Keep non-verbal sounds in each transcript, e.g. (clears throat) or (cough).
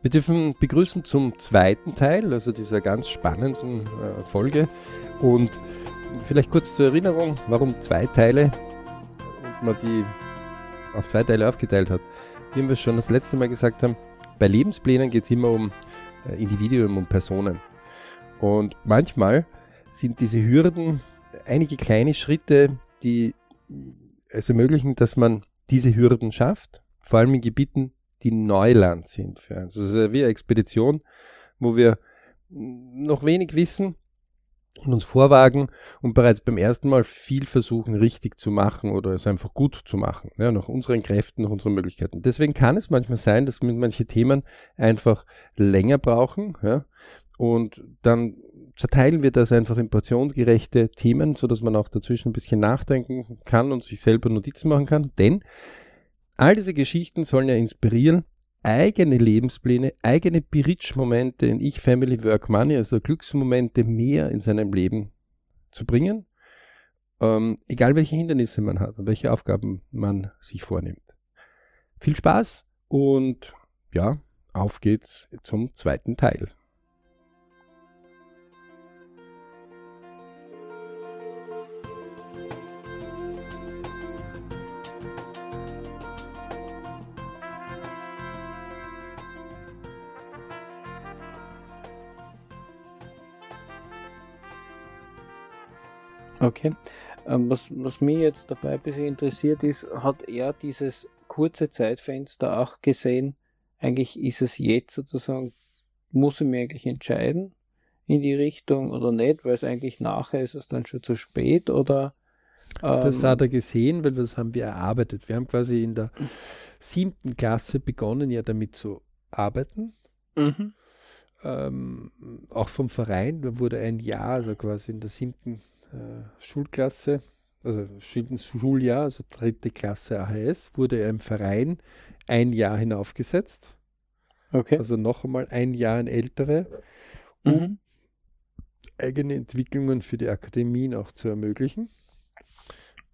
Wir dürfen begrüßen zum zweiten Teil, also dieser ganz spannenden äh, Folge. Und vielleicht kurz zur Erinnerung, warum zwei Teile und man die auf zwei Teile aufgeteilt hat. Wie wir schon das letzte Mal gesagt haben, bei Lebensplänen geht es immer um äh, Individuen und Personen. Und manchmal sind diese Hürden einige kleine Schritte, die es ermöglichen, dass man diese Hürden schafft, vor allem in Gebieten, die Neuland sind für uns. Das ist wie eine Expedition, wo wir noch wenig wissen und uns vorwagen und bereits beim ersten Mal viel versuchen, richtig zu machen oder es einfach gut zu machen, ja, nach unseren Kräften, nach unseren Möglichkeiten. Deswegen kann es manchmal sein, dass wir manche Themen einfach länger brauchen, ja, und dann zerteilen wir das einfach in portionsgerechte Themen, sodass man auch dazwischen ein bisschen nachdenken kann und sich selber Notizen machen kann. Denn all diese Geschichten sollen ja inspirieren, eigene Lebenspläne, eigene Bridge-Momente in Ich, Family, Work, Money, also Glücksmomente mehr in seinem Leben zu bringen. Ähm, egal welche Hindernisse man hat und welche Aufgaben man sich vornimmt. Viel Spaß und ja, auf geht's zum zweiten Teil. Okay. Ähm, was, was mich jetzt dabei ein bisschen interessiert ist, hat er dieses kurze Zeitfenster auch gesehen? Eigentlich ist es jetzt sozusagen, muss ich mir eigentlich entscheiden in die Richtung oder nicht, weil es eigentlich nachher ist es dann schon zu spät oder ähm, das hat er gesehen, weil das haben wir erarbeitet. Wir haben quasi in der siebten Klasse begonnen, ja damit zu arbeiten. Mhm. Ähm, auch vom Verein, da wurde ein Jahr, also quasi in der siebten äh, Schulklasse, also Schuljahr, also dritte Klasse AHS, wurde er im Verein ein Jahr hinaufgesetzt. Okay. Also noch einmal ein Jahr ein ältere, um mhm. eigene Entwicklungen für die Akademien auch zu ermöglichen.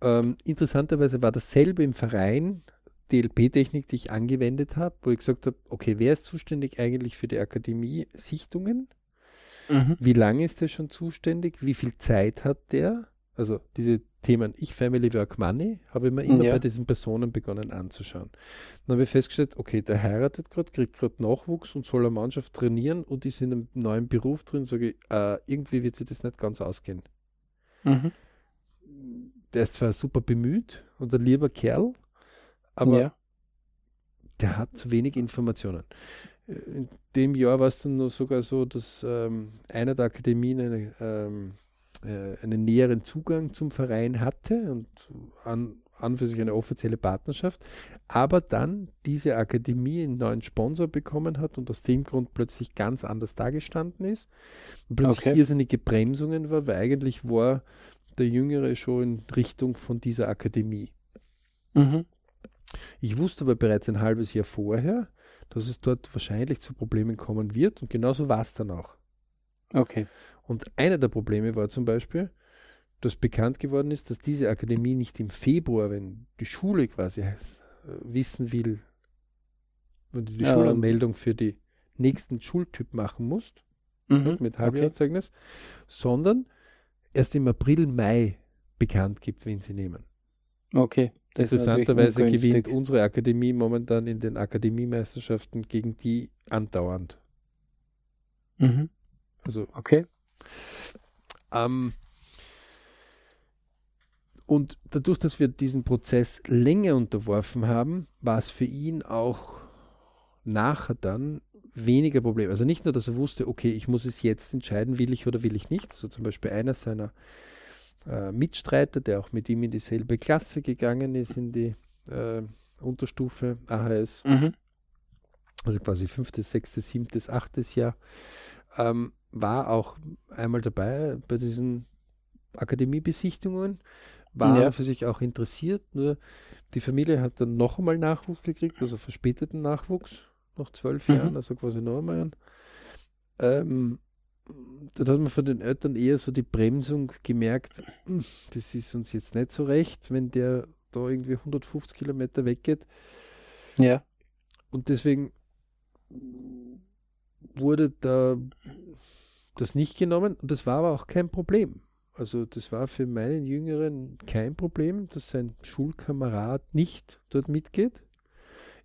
Ähm, interessanterweise war dasselbe im Verein, DLP-Technik, die ich angewendet habe, wo ich gesagt habe, okay, wer ist zuständig eigentlich für die Akademie-Sichtungen? Mhm. Wie lange ist der schon zuständig? Wie viel Zeit hat der? Also diese Themen Ich, Family, Work, Money habe ich mir immer ja. bei diesen Personen begonnen anzuschauen. Dann habe ich festgestellt, okay, der heiratet gerade, kriegt gerade Nachwuchs und soll eine Mannschaft trainieren und ist in einem neuen Beruf drin, sage ich, äh, irgendwie wird sich das nicht ganz ausgehen. Mhm. Der ist zwar super bemüht und ein lieber Kerl, aber ja. der hat zu wenig Informationen in dem Jahr war es dann noch sogar so, dass ähm, einer der Akademien eine, ähm, äh, einen näheren Zugang zum Verein hatte und an, an für sich eine offizielle Partnerschaft, aber dann diese Akademie einen neuen Sponsor bekommen hat und aus dem Grund plötzlich ganz anders dagestanden ist und plötzlich okay. irrsinnige Bremsungen war, weil eigentlich war der Jüngere schon in Richtung von dieser Akademie. Mhm. Ich wusste aber bereits ein halbes Jahr vorher, dass es dort wahrscheinlich zu Problemen kommen wird und genauso war es dann auch. Okay. Und einer der Probleme war zum Beispiel, dass bekannt geworden ist, dass diese Akademie nicht im Februar, wenn die Schule quasi äh, wissen will, wenn du die ja, Schulanmeldung für die nächsten Schultyp machen musst, mhm, mit Halbjahreszeugnis, okay. sondern erst im April, Mai bekannt gibt, wen sie nehmen. Okay. Interessanterweise gewinnt unsere Akademie momentan in den Akademiemeisterschaften gegen die andauernd. Mhm. Also, okay. Ähm, und dadurch, dass wir diesen Prozess länger unterworfen haben, war es für ihn auch nachher dann weniger Problem. Also nicht nur, dass er wusste, okay, ich muss es jetzt entscheiden, will ich oder will ich nicht. Also zum Beispiel einer seiner äh, Mitstreiter, der auch mit ihm in dieselbe Klasse gegangen ist, in die äh, Unterstufe AHS. Mhm. Also quasi fünftes, sechstes, siebtes, achtes Jahr. Ähm, war auch einmal dabei bei diesen Akademiebesichtigungen, war ja. für sich auch interessiert, nur die Familie hat dann noch einmal Nachwuchs gekriegt, also verspäteten Nachwuchs, nach zwölf mhm. Jahren, also quasi noch einmal. Ähm, dann hat man von den Eltern eher so die Bremsung gemerkt, hm, das ist uns jetzt nicht so recht, wenn der da irgendwie 150 Kilometer weggeht. Ja. Und deswegen wurde da das nicht genommen und das war aber auch kein Problem. Also das war für meinen Jüngeren kein Problem, dass sein Schulkamerad nicht dort mitgeht.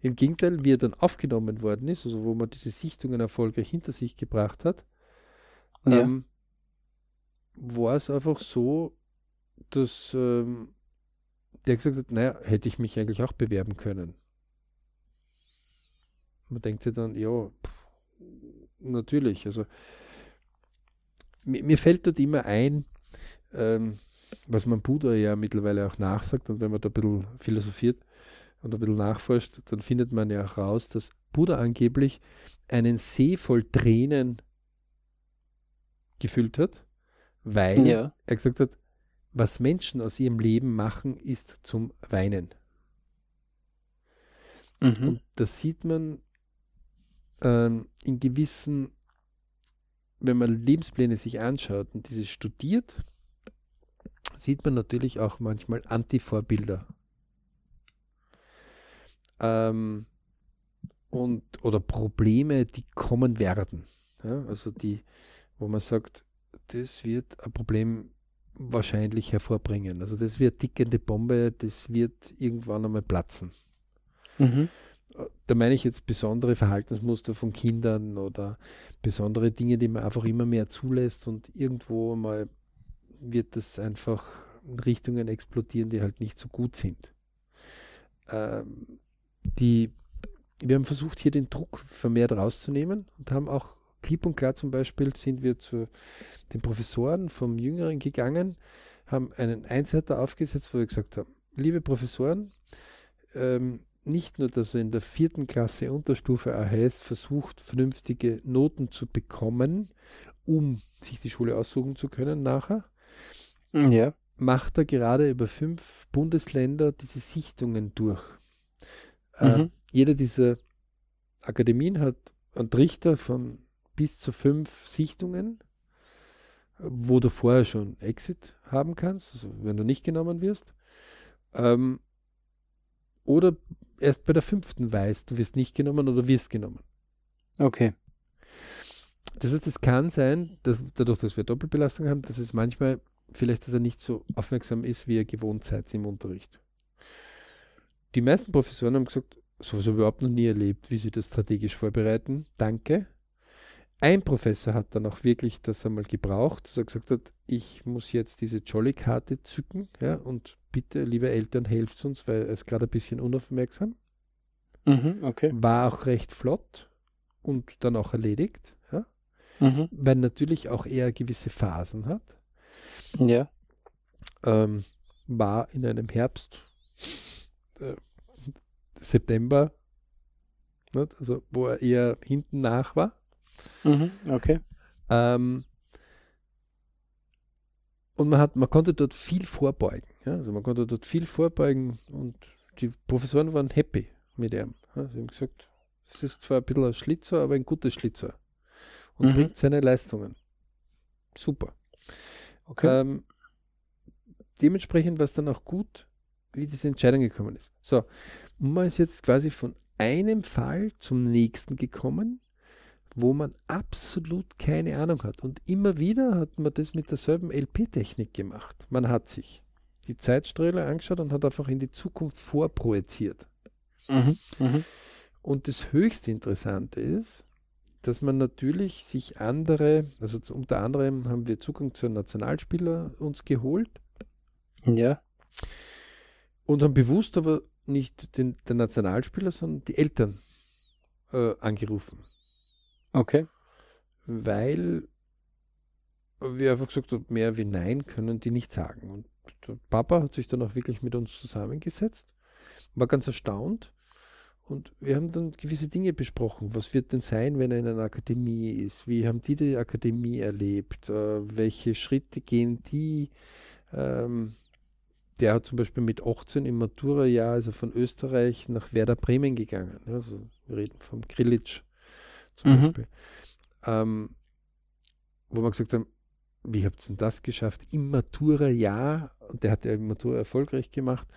Im Gegenteil, wie er dann aufgenommen worden ist, also wo man diese Sichtungen erfolgreich hinter sich gebracht hat, ja. ähm, war es einfach so, dass ähm, der gesagt hat, naja, hätte ich mich eigentlich auch bewerben können. Man denkt sich dann, ja, pff, natürlich. Also mir, mir, fällt dort immer ein, ähm, was man Buddha ja mittlerweile auch nachsagt und wenn man da ein bisschen philosophiert und ein bisschen nachforscht, dann findet man ja auch raus, dass Buddha angeblich einen See voll Tränen gefüllt hat, weil ja. er gesagt hat, was Menschen aus ihrem Leben machen, ist zum Weinen. Mhm. Und das sieht man ähm, in gewissen, wenn man Lebenspläne sich anschaut und diese studiert, sieht man natürlich auch manchmal Antivorbilder. Ähm, und, oder Probleme, die kommen werden. Ja, also die, wo man sagt, das wird ein Problem wahrscheinlich hervorbringen. Also das wird tickende Bombe, das wird irgendwann einmal platzen. Mhm. Da meine ich jetzt besondere Verhaltensmuster von Kindern oder besondere Dinge, die man einfach immer mehr zulässt und irgendwo mal wird das einfach in Richtungen explodieren, die halt nicht so gut sind. Ähm, die, wir haben versucht, hier den Druck vermehrt rauszunehmen und haben auch klipp und klar zum Beispiel sind wir zu den Professoren vom Jüngeren gegangen, haben einen Einseiter aufgesetzt, wo wir gesagt haben, liebe Professoren, ähm, nicht nur, dass er in der vierten Klasse Unterstufe AHS versucht, vernünftige Noten zu bekommen, um sich die Schule aussuchen zu können nachher, ja. macht er gerade über fünf Bundesländer diese Sichtungen durch. Mhm. Äh, jeder dieser Akademien hat einen Trichter von bis zu fünf Sichtungen, wo du vorher schon Exit haben kannst, also wenn du nicht genommen wirst. Ähm, oder erst bei der fünften weißt, du wirst nicht genommen oder wirst genommen. Okay. Das heißt, es kann sein, dass dadurch, dass wir Doppelbelastung haben, dass es manchmal vielleicht, dass er nicht so aufmerksam ist, wie er gewohnt seid im Unterricht. Die meisten Professoren haben gesagt, sowas habe ich überhaupt noch nie erlebt, wie sie das strategisch vorbereiten. Danke. Ein Professor hat dann auch wirklich das einmal gebraucht, dass er gesagt hat, ich muss jetzt diese Jolly-Karte zücken, ja, und bitte, liebe Eltern, helft uns, weil er ist gerade ein bisschen unaufmerksam. Mhm, okay. War auch recht flott und dann auch erledigt, ja. Mhm. Weil natürlich auch er gewisse Phasen hat. Ja. Ähm, war in einem Herbst, äh, September, nicht? also wo er eher hinten nach war. Mhm, okay. Ähm, und man, hat, man konnte dort viel vorbeugen. Ja? Also man konnte dort viel vorbeugen und die Professoren waren happy mit ihm. Ja? Sie haben gesagt, es ist zwar ein bisschen ein Schlitzer, aber ein gutes Schlitzer. Und mhm. bringt seine Leistungen. Super. Okay. Ähm, dementsprechend war es dann auch gut, wie diese Entscheidung gekommen ist. So, man ist jetzt quasi von einem Fall zum nächsten gekommen, wo man absolut keine Ahnung hat. Und immer wieder hat man das mit derselben LP-Technik gemacht. Man hat sich die Zeitsträhle angeschaut und hat einfach in die Zukunft vorprojiziert. Mhm, mh. Und das höchst Interessante ist, dass man natürlich sich andere, also unter anderem haben wir Zugang zu einem Nationalspieler uns geholt. Ja. Und haben bewusst aber nicht den, den Nationalspieler, sondern die Eltern äh, angerufen. Okay. Weil wir einfach gesagt haben, mehr wie Nein können die nicht sagen. Und Papa hat sich dann auch wirklich mit uns zusammengesetzt, war ganz erstaunt. Und wir haben dann gewisse Dinge besprochen. Was wird denn sein, wenn er in einer Akademie ist? Wie haben die die Akademie erlebt? Äh, welche Schritte gehen die? Ähm, der hat zum Beispiel mit 18 im Matura-Jahr, also von Österreich nach Werder Bremen gegangen. Also wir reden vom Grillitsch zum mhm. Beispiel. Ähm, wo wir gesagt haben, wie habt ihr denn das geschafft? Im Matura-Jahr, und der hat ja im Matura erfolgreich gemacht,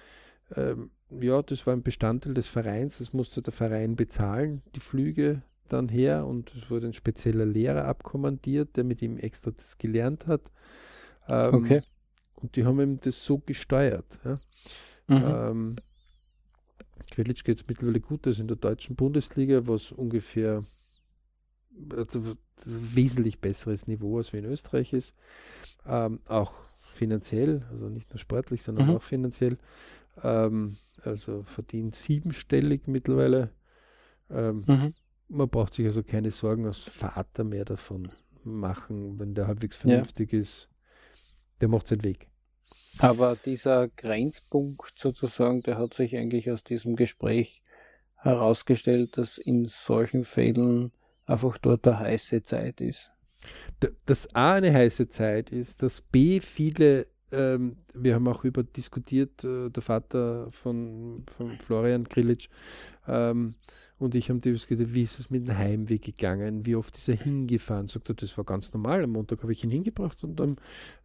ähm, ja, das war ein Bestandteil des Vereins, das musste der Verein bezahlen, die Flüge dann her und es wurde ein spezieller Lehrer abkommandiert, der mit ihm extra das gelernt hat. Ähm, okay. Und die haben ihm das so gesteuert. Ja. Mhm. Ähm, Grilic geht es mittlerweile gut, das ist in der deutschen Bundesliga, was ungefähr wesentlich besseres Niveau als wie in Österreich ist. Ähm, auch finanziell, also nicht nur sportlich, sondern mhm. auch finanziell. Ähm, also verdient siebenstellig mittlerweile. Ähm, mhm. Man braucht sich also keine Sorgen als Vater mehr davon machen, wenn der halbwegs vernünftig ja. ist. Der macht seinen Weg. Aber dieser Grenzpunkt sozusagen, der hat sich eigentlich aus diesem Gespräch herausgestellt, dass in solchen Fällen einfach dort eine heiße Zeit ist. Dass A eine heiße Zeit ist, dass B viele ähm, wir haben auch über diskutiert, äh, der Vater von, von Florian Grilic ähm, und ich haben diskutiert, wie ist es mit dem Heimweg gegangen, wie oft ist er hingefahren. Sagt er, das war ganz normal. Am Montag habe ich ihn hingebracht und am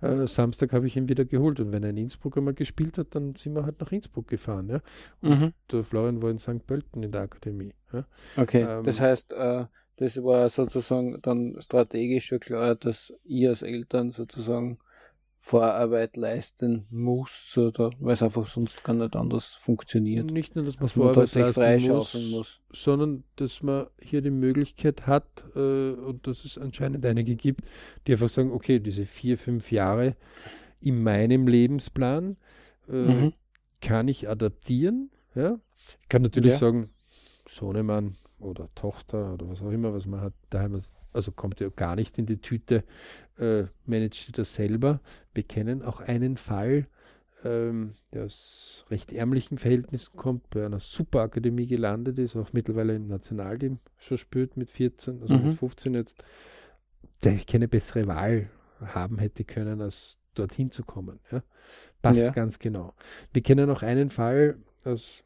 äh, Samstag habe ich ihn wieder geholt. Und wenn er in Innsbruck einmal gespielt hat, dann sind wir halt nach Innsbruck gefahren. Ja? Und mhm. Florian war in St. Pölten in der Akademie. Ja? Okay, ähm, das heißt, äh, das war sozusagen dann strategisch schon klar, dass ihr als Eltern sozusagen Vorarbeit leisten muss oder weil es einfach sonst gar nicht anders funktioniert. Nicht nur, dass man Vorarbeit man leisten muss, muss, sondern dass man hier die Möglichkeit hat äh, und dass es anscheinend einige gibt, die einfach sagen, okay, diese vier, fünf Jahre in meinem Lebensplan äh, mhm. kann ich adaptieren. Ja? Ich kann natürlich ja. sagen, Sohnemann oder Tochter oder was auch immer, was man hat, daheim also kommt ja gar nicht in die Tüte, äh, managt das selber. Wir kennen auch einen Fall, ähm, der aus recht ärmlichen Verhältnissen kommt, bei einer Superakademie gelandet ist, auch mittlerweile im Nationalteam schon spürt mit 14, also mhm. mit 15 jetzt, der keine bessere Wahl haben hätte können, als dorthin zu kommen. Ja? Passt ja. ganz genau. Wir kennen auch einen Fall aus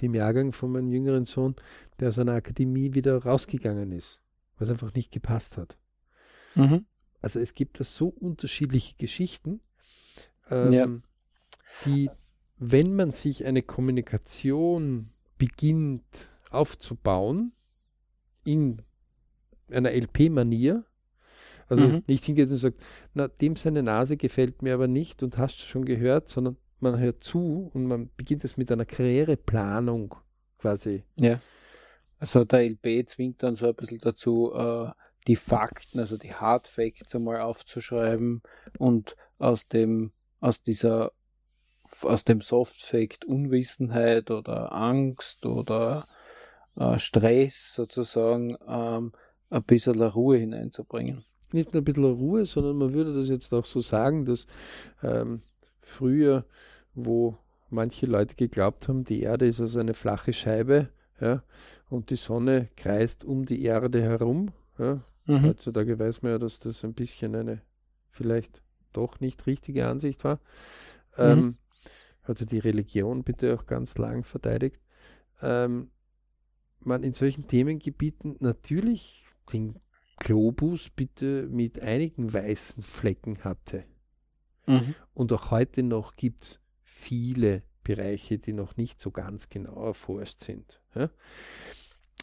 dem Jahrgang von meinem jüngeren Sohn, der aus einer Akademie wieder rausgegangen ist was einfach nicht gepasst hat. Mhm. Also es gibt da so unterschiedliche Geschichten, ähm, ja. die, wenn man sich eine Kommunikation beginnt aufzubauen, in einer LP-Manier, also mhm. nicht hingeht und sagt, na, dem seine Nase gefällt mir aber nicht und hast schon gehört, sondern man hört zu und man beginnt es mit einer Karriereplanung quasi. Ja. Also der LB zwingt dann so ein bisschen dazu, äh, die Fakten, also die Hard Facts einmal aufzuschreiben und aus dem, aus dieser, aus dem Soft Fact Unwissenheit oder Angst oder äh, Stress sozusagen ähm, ein bisschen Ruhe hineinzubringen. Nicht nur ein bisschen Ruhe, sondern man würde das jetzt auch so sagen, dass ähm, früher, wo manche Leute geglaubt haben, die Erde ist also eine flache Scheibe, ja, und die Sonne kreist um die Erde herum. Ja. Mhm. Heutzutage weiß man ja, dass das ein bisschen eine vielleicht doch nicht richtige Ansicht war. Mhm. Ähm, hatte die Religion bitte auch ganz lang verteidigt. Ähm, man in solchen Themengebieten natürlich den Globus bitte mit einigen weißen Flecken hatte. Mhm. Und auch heute noch gibt es viele Bereiche, die noch nicht so ganz genau erforscht sind. Ja?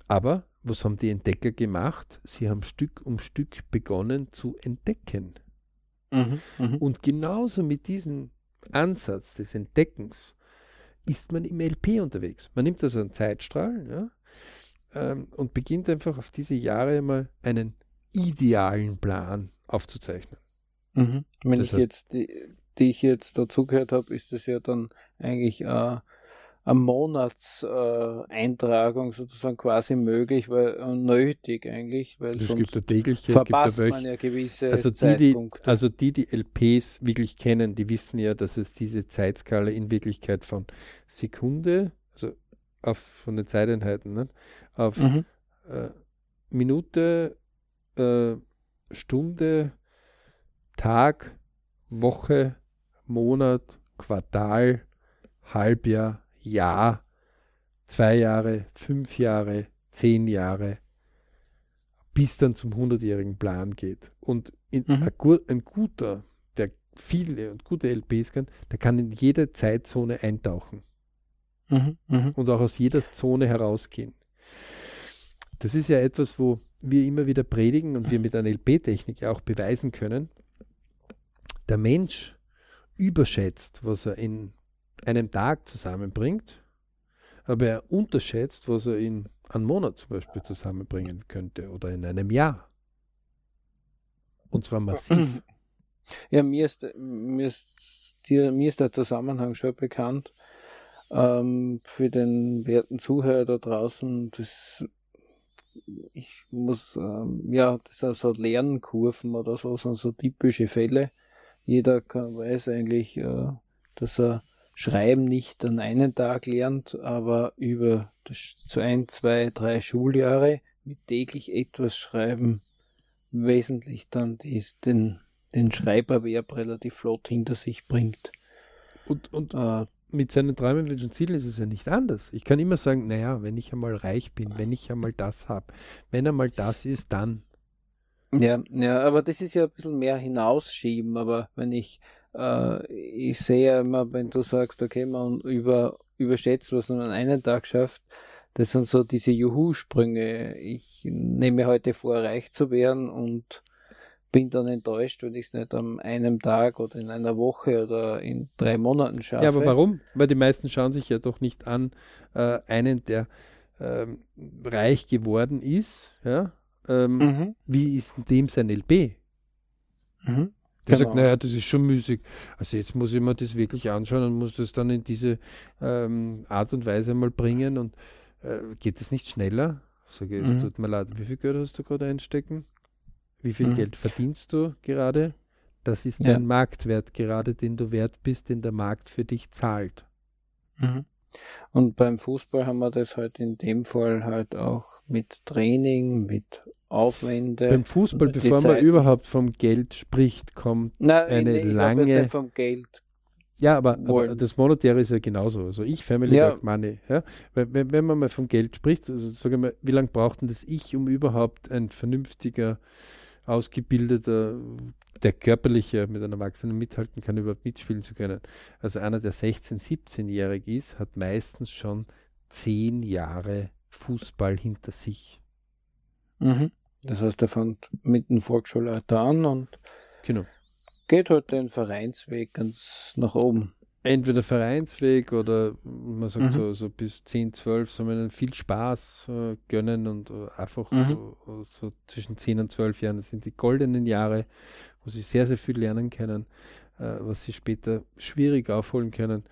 Aber was haben die Entdecker gemacht? Sie haben Stück um Stück begonnen zu entdecken. Mhm, mh. Und genauso mit diesem Ansatz des Entdeckens ist man im LP unterwegs. Man nimmt also einen Zeitstrahl ja, ähm, und beginnt einfach auf diese Jahre mal einen idealen Plan aufzuzeichnen. Mhm. Wenn das ich jetzt die, die ich jetzt dazugehört habe, ist das ja dann eigentlich äh, eine Monatseintragung äh, sozusagen quasi möglich, weil äh, nötig eigentlich, weil es gibt eine tägliche, verpasst es gibt man ja gewisse also die, die, also die, die LPs wirklich kennen, die wissen ja, dass es diese Zeitskala in Wirklichkeit von Sekunde, also auf, von den Zeiteinheiten, ne, auf mhm. äh, Minute, äh, Stunde, Tag, Woche, Monat, Quartal, Halbjahr, Jahr, zwei Jahre, fünf Jahre, zehn Jahre, bis dann zum hundertjährigen Plan geht. Und mhm. ein, ein, guter, der viele und gute LPs kann, der kann in jede Zeitzone eintauchen. Mhm, mh. Und auch aus jeder Zone herausgehen. das ist ja etwas, wo wir immer wieder predigen und wir mit einer LP-Technik auch beweisen können. Der Mensch überschätzt, was er in einem Tag zusammenbringt, aber er unterschätzt, was er in einem Monat zum Beispiel zusammenbringen könnte oder in einem Jahr. Und zwar massiv. (clears throat) Ja, mir ist, mir ist, dir, mir ist der Zusammenhang schon bekannt. Ähm, für den werten Zuhörer da draußen, das ich muss, ähm, ja, das sind so Lernkurven oder so, sind so typische Fälle. Jeder kann, weiß eigentlich, äh, dass er Schreiben nicht an einen Tag lernt, aber über das, ein, zwei, drei Schuljahre mit täglich etwas Schreiben wesentlich dann die, den, den Schreiberwerb relativ flott hinter sich bringt. Und, und äh, mit seinen Träumen, Wünschen und Zielen ist es ja nicht anders. Ich kann immer sagen, naja, wenn ich einmal reich bin, wenn ich einmal das habe, wenn einmal das ist, dann. Ja, ja, aber das ist ja ein bisschen mehr hinausschieben, aber wenn ich, äh, ich sehe immer, wenn du sagst, okay, man über, überschätzt, was man an einem Tag schafft, das sind so diese Juhu-Sprünge. Ich nehme heute vor, reich zu werden und bin dann enttäuscht, wenn ich es nicht an einem Tag oder in einer Woche oder in drei Monaten schaffe. Ja, aber warum? Weil die meisten schauen sich ja doch nicht an, äh, einen, der ähm, reich geworden ist, ja, ähm, mhm. wie ist in dem sein LB? Mhm. Der genau. sagt, naja, das ist schon müßig. Also jetzt muss ich mir das wirklich anschauen und muss das dann in diese ähm, Art und Weise mal bringen und äh, geht das nicht schneller? Sage ich, es mhm. tut mir leid, wie viel Geld hast du gerade einstecken? Wie viel mhm. Geld verdienst du gerade? Das ist ja. dein Marktwert gerade, den du wert bist, den der Markt für dich zahlt. Mhm. Und beim Fußball haben wir das halt in dem Fall halt auch mit Training, mit Aufwände. Beim Fußball, bevor Zeit man überhaupt vom Geld spricht, kommt Nein, eine nee, lange. vom Geld. Ja, aber, aber, das Monetäre ist ja genauso. Also ich, Family ja. Work Money. Ja? Wenn, wenn man mal vom Geld spricht, also sage ich mal, wie lange braucht denn das Ich, um überhaupt ein vernünftiger ausgebildeter, der körperliche mit einem Erwachsenen mithalten kann, überhaupt mitspielen zu können. Also einer, der 16-, 17-jährig ist, hat meistens schon zehn Jahre Fußball hinter sich. Mhm. Das heißt, er fängt mit dem Volksschulalter an und genau. geht halt den Vereinsweg ganz nach oben entweder Vereinsweg oder man sagt mhm. so, so bis 10, 12 soll man ihnen viel Spaß äh, gönnen und äh, einfach mhm. äh, so zwischen 10 und 12 Jahren, das sind die goldenen Jahre, wo sie sehr, sehr viel lernen können, äh, was sie später schwierig aufholen können.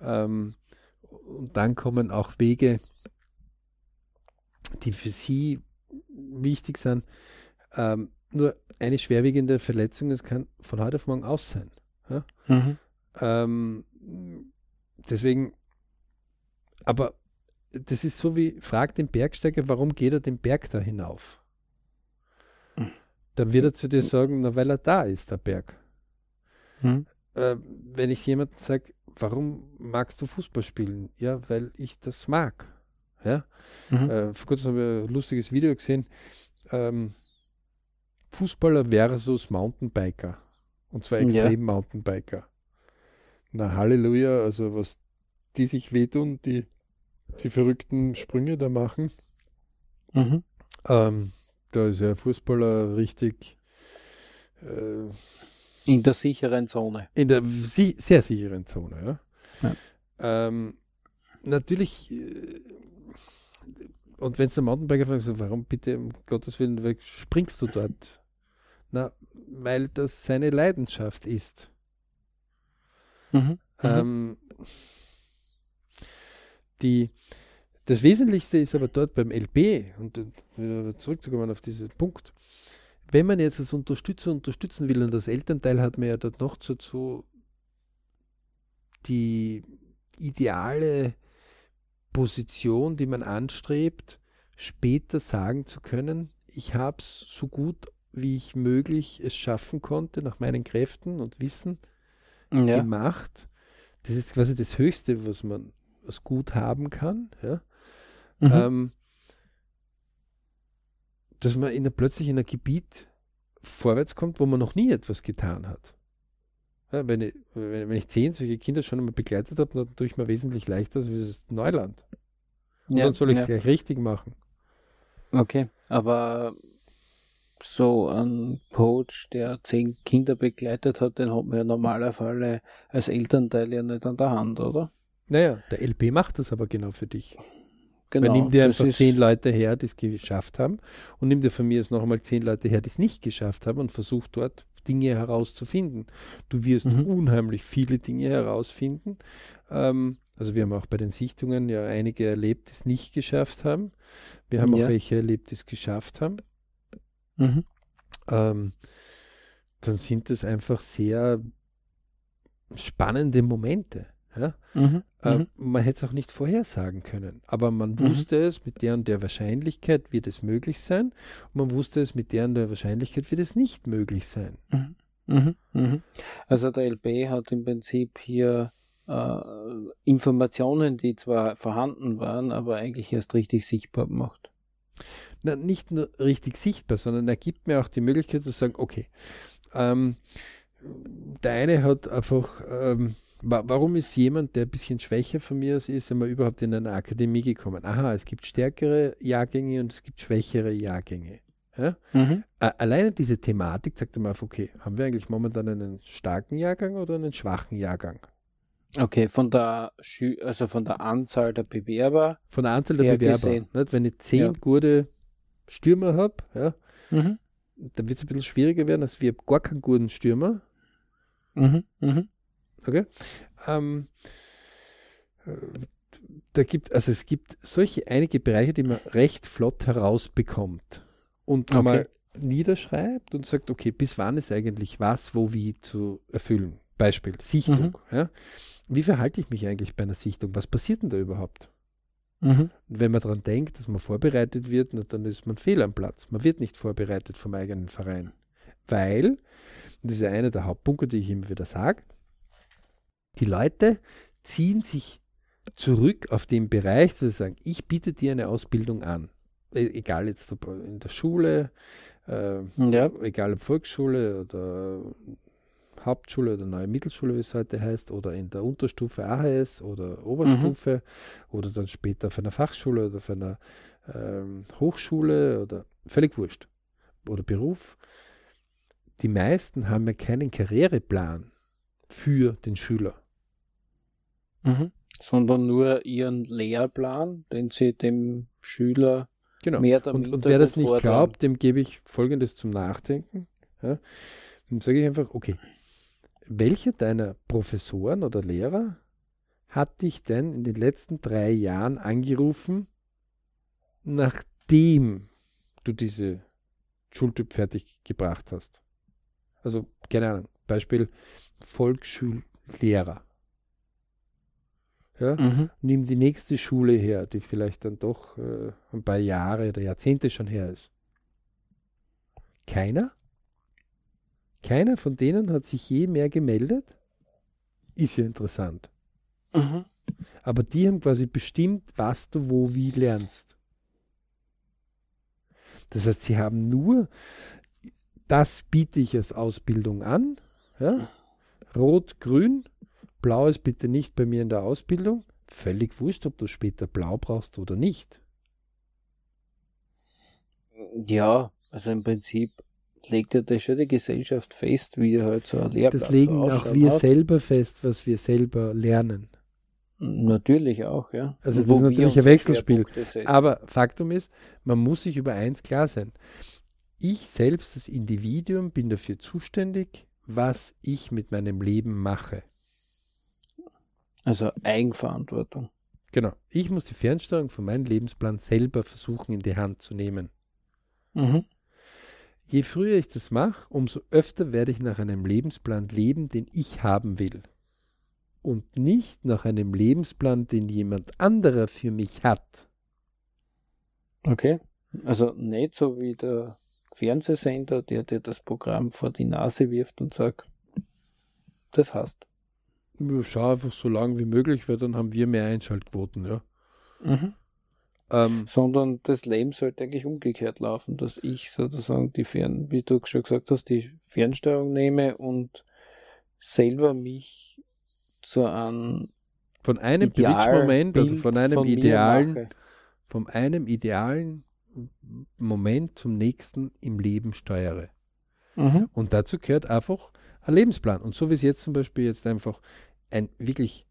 Ähm, und dann kommen auch Wege, die für sie wichtig sind. Ähm, nur eine schwerwiegende Verletzung, das kann von heute auf morgen aus sein. Ja? Mhm. Ähm, deswegen, aber das ist so wie, frag den Bergsteiger, warum geht er den Berg da hinauf? Dann wird er zu dir sagen, na, weil er da ist, der Berg. Hm. Äh, wenn ich jemanden sage, warum magst du Fußball spielen? Ja, weil ich das mag. Ja? Mhm. Äh, vor kurzem habe ich ein lustiges Video gesehen. Ähm, Fußballer versus Mountainbiker. Und zwar extrem ja. Mountainbiker. Na, Halleluja, also was die sich wehtun, die, die verrückten Sprünge da machen. Mhm. Ähm, da ist ja Fußballer richtig äh, in der sicheren Zone. In der si sehr sicheren Zone, ja. ja. Ähm, natürlich, äh, und wenn es der Mountainbiker fragt, so, warum bitte um Gottes Willen springst du dort? Na, weil das seine Leidenschaft ist. Mhm. Ähm, die, das Wesentlichste ist aber dort beim LP, und äh, zurückzukommen auf diesen Punkt, wenn man jetzt als Unterstützer unterstützen will, und als Elternteil hat man ja dort noch dazu die ideale Position, die man anstrebt, später sagen zu können, ich habe es so gut wie ich möglich es schaffen konnte, nach meinen Kräften und Wissen, ja. gemacht. Das ist quasi das Höchste, was man was gut haben kann. Ja? Mhm. Ähm, dass man in, plötzlich in ein Gebiet vorwärts kommt, wo man noch nie etwas getan hat. Wenn, ich, wenn, ich zehn solche Kinder schon einmal begleitet habe, dann tue ich mir wesentlich leichter als das Neuland. Und ja, dann soll ich es ja. gleich richtig machen. Okay, aber so ein Coach, der zehn Kinder begleitet hat, den hat man ja normalerweise als Elternteil ja nicht an der Hand, oder? Naja, der LP macht das aber genau für dich. Genau, Man nimmt dir einfach zehn Leute her, die es geschafft haben und nimmt dir von mir jetzt noch einmal zehn Leute her, die es nicht geschafft haben und versucht dort Dinge herauszufinden. Du wirst mhm. unheimlich viele Dinge herausfinden. Ähm, also wir haben auch bei den Sichtungen ja einige erlebt, die es nicht geschafft haben. Wir haben ja. auch welche erlebt, die es geschafft haben. Mhm. Ähm, dann sind es einfach sehr spannende Momente. Ja? Mhm, äh, man hätte es auch nicht vorhersagen können, aber man mhm. wusste es, mit der und der Wahrscheinlichkeit wird es möglich sein und man wusste es, mit der und der Wahrscheinlichkeit wird es nicht möglich sein. Mhm. Mhm. Mhm. Also der LB hat im Prinzip hier äh, Informationen, die zwar vorhanden waren, aber eigentlich erst richtig sichtbar gemacht. Na, nicht nur richtig sichtbar, sondern er gibt mir auch die Möglichkeit zu sagen, okay, ähm, der eine hat einfach ähm, Warum ist jemand, der ein bisschen schwächer von mir ist, einmal überhaupt in eine Akademie gekommen? Aha, es gibt stärkere Jahrgänge und es gibt schwächere Jahrgänge. Ja? Mhm. Alleine diese Thematik sagt er mal, okay, haben wir eigentlich momentan einen starken Jahrgang oder einen schwachen Jahrgang? Okay, von der Schü also von der Anzahl der Bewerber. Von der Anzahl der Bewerber. Nicht? Wenn ich zehn ja. gute Stürmer habe, ja, mhm. dann wird es ein bisschen schwieriger werden, als wir gar keinen guten Stürmer. Mhm. Mhm. Okay. Ähm, äh, da gibt, also es gibt solche einige Bereiche, die man recht flott herausbekommt und okay. mal niederschreibt und sagt, okay, bis wann ist eigentlich was, wo, wie zu erfüllen. Beispiel Sichtung. Mhm. Ja? Wie verhalte ich mich eigentlich bei einer Sichtung? Was passiert denn da überhaupt? Mhm. Wenn man daran denkt, dass man vorbereitet wird, dann ist man fehl am Platz. Man wird nicht vorbereitet vom eigenen Verein. Weil, das ist ja einer der Hauptpunkte, die ich immer wieder sage, die Leute ziehen sich zurück auf den Bereich, dass sie sagen, ich biete dir eine Ausbildung an. E, egal jetzt in der Schule, äh, ja. egal ob Volksschule oder Hauptschule oder neue Mittelschule, wie es heute heißt, oder in der Unterstufe AHS oder Oberstufe mhm. oder dann später auf einer Fachschule oder auf einer ähm, Hochschule oder völlig wurscht. Oder Beruf. Die meisten haben ja keinen Karriereplan für den Schüler. Mhm. Sondern nur ihren Lehrplan, den sie dem Schüler genau. mehr damit und, und wer das nicht fordern. glaubt, dem gebe ich Folgendes zum Nachdenken. Ja? Dann sage ich einfach, okay, welcher deiner Professoren oder Lehrer hat dich denn in den letzten drei Jahren angerufen, nachdem du diese Schultyp fertig gebracht hast? Also, keine Ahnung, Beispiel Volksschullehrer. Ja? Mhm. Nimm die nächste Schule her, die vielleicht dann doch äh, ein paar Jahre oder Jahrzehnte schon her ist. Keiner? Keiner von denen hat sich je mehr gemeldet? Ist ja interessant. Mhm. Aber die haben quasi bestimmt, was du wo wie lernst. Das heißt, sie haben nur, das biete ich als Ausbildung an. Ja? Rot, grün, Blau ist bitte nicht bei mir in der Ausbildung. Völlig wurscht, ob du später Blau brauchst oder nicht. Ja, also im Prinzip legt ja das schon die Gesellschaft fest, wie halt so ein Lehrplan Das legen auch wir hat. selber fest, was wir selber lernen. Natürlich auch, ja. Also das ist natürlich ein Wechselspiel. Aber Faktum ist, man muss sich über eins klar sein. Ich selbst, das Individuum, bin dafür zuständig, was ich mit meinem Leben mache. Also Eigenverantwortung. Genau. Ich muss die Fernsteuerung von meinem Lebensplan selber versuchen in die Hand zu nehmen. Mhm. Je früher ich das mache, umso öfter werde ich nach einem Lebensplan leben, den ich haben will. Und nicht nach einem Lebensplan, den jemand anderer für mich hat. Okay. Also nicht so wie der Fernsehsender, der dir das Programm vor die Nase wirft und sagt, das hast. Schau einfach so lang wie möglich, weil dann haben wir mehr Einschaltquoten, ja. Mhm. Ähm, Sondern das Leben sollte eigentlich umgekehrt laufen, dass ich sozusagen die Fern, wie du schon gesagt hast, die Fernsteuerung nehme und selber mich zu einem von einem Bridge-Moment, also von einem von idealen, von einem idealen Moment zum nächsten im Leben steuere. Mhm. Und dazu gehört einfach ein Lebensplan. Und so wie es jetzt zum Beispiel jetzt einfach ein wirklich,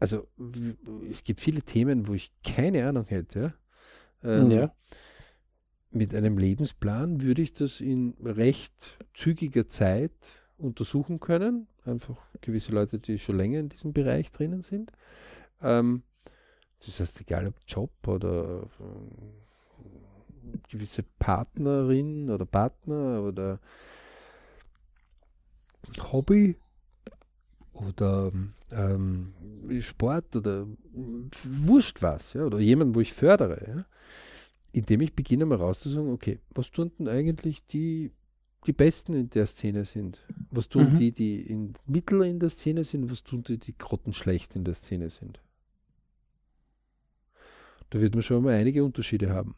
also es gibt viele Themen, wo ich keine Ahnung hätte. Ähm, ja. Mit einem Lebensplan würde ich das in recht zügiger Zeit untersuchen können. Einfach gewisse Leute, die schon länger in diesem Bereich drinnen sind. Ähm, das heißt, egal ob Job oder äh, gewisse Partnerin oder Partner oder Hobby oder ähm, Sport oder wurscht was, ja, oder jemanden, wo ich fördere, ja, indem ich beginne mal rauszusagen, okay, was tun denn eigentlich die, die Besten in der Szene sind? Was tun mhm. die, die in Mittel in der Szene sind? Was tun die, die grottenschlecht in der Szene sind? Da wird man schon mal einige Unterschiede haben.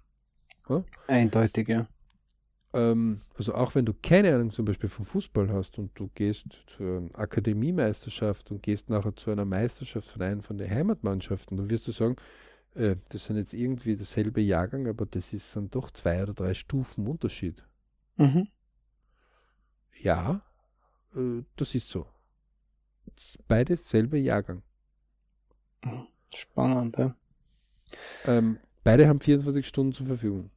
Ja? Eindeutig, ja. Ähm, also auch wenn du keine Ahnung zum Beispiel vom Fußball hast und du gehst zu einer Akademiemeisterschaft und gehst nachher zu einer Meisterschaft von einer von den Heimatmannschaften, dann wirst du sagen, äh, das sind jetzt irgendwie derselbe Jahrgang, aber das ist dann doch zwei oder drei Stufen Unterschied. Mhm. Ja, äh, das ist so. Beide selbe Jahrgang. Spannend, ja. Ähm, beide haben 24 Stunden zur Verfügung.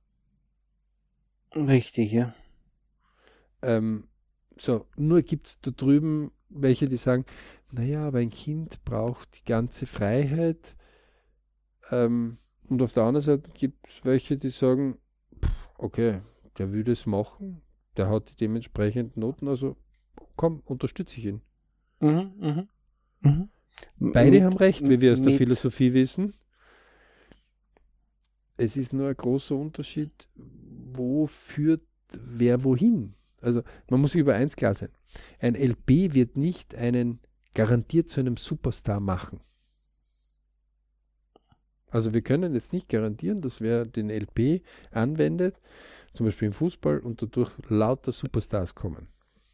Richtig, ja. Ähm, so, nur gibt es da drüben welche, die sagen, naja, aber ein Kind braucht die ganze Freiheit. Ähm, und auf der anderen Seite gibt es welche, die sagen, okay, der würde es machen, der hat die dementsprechenden Noten, also komm, unterstütze ich ihn. Mhm, mh. Mhm. Beide haben recht, wie wir aus der Philosophie wissen es ist nur ein großer Unterschied, wo führt wer wohin. Also man muss sich über eins klar sein. Ein LP wird nicht einen garantiert zu einem Superstar machen. Also wir können jetzt nicht garantieren, dass wer den LP anwendet, zum Beispiel im Fußball, und dadurch lauter Superstars kommen.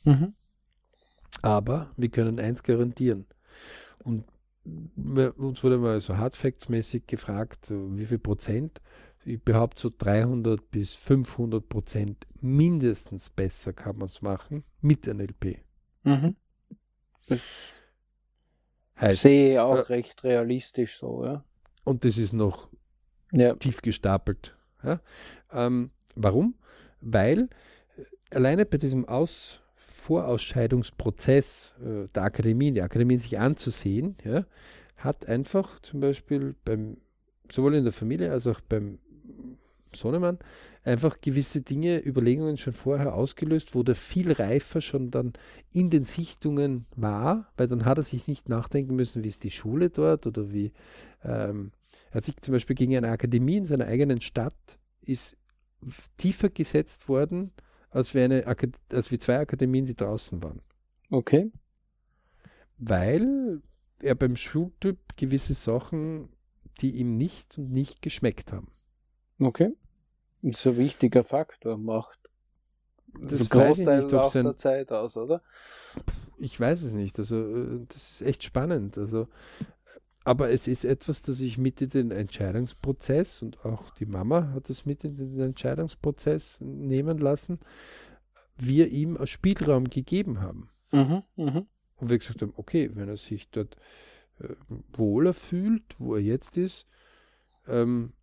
Mhm. Aber wir können eins garantieren. Und uns wurde mal so Hardfacts-mäßig gefragt, wie viel Prozent. Ich behaupte so 300 bis 500 Prozent mindestens besser kann man es machen mit einem LP. Mhm. Das heißt, sehe ich auch äh, recht realistisch so, ja. Und das ist noch ja. tief gestapelt. Ja? Ähm, warum? Weil äh, alleine bei diesem Aus Vorausscheidungsprozess äh, der Akademien, die Akademien sich anzusehen, ja, hat einfach zum Beispiel beim, sowohl in der Familie als auch beim Sohnemann einfach gewisse Dinge, Überlegungen schon vorher ausgelöst, wo der viel reifer schon dann in den Sichtungen war, weil dann hat er sich nicht nachdenken müssen, wie ist die Schule dort oder wie. Ähm, er hat sich zum Beispiel gegen eine Akademie in seiner eigenen Stadt ist tiefer gesetzt worden, als wie, eine, als wie zwei Akademien, die draußen waren. Okay. Weil er beim Schultyp gewisse Sachen, die ihm nicht und nicht geschmeckt haben. Okay. Das ist ein wichtiger Faktor, macht das Großteil nicht, auch der Zeit aus, oder? Ich weiß es nicht. Also, äh, das ist echt spannend. Also, aber es ist etwas, das ich mit in den Entscheidungsprozess und auch die Mama hat es mit in den Entscheidungsprozess nehmen lassen, wir ihm einen Spielraum gegeben haben. Mhm, mh. Und wir gesagt haben, okay, wenn er sich dort äh, wohler fühlt, wo er jetzt ist, ähm,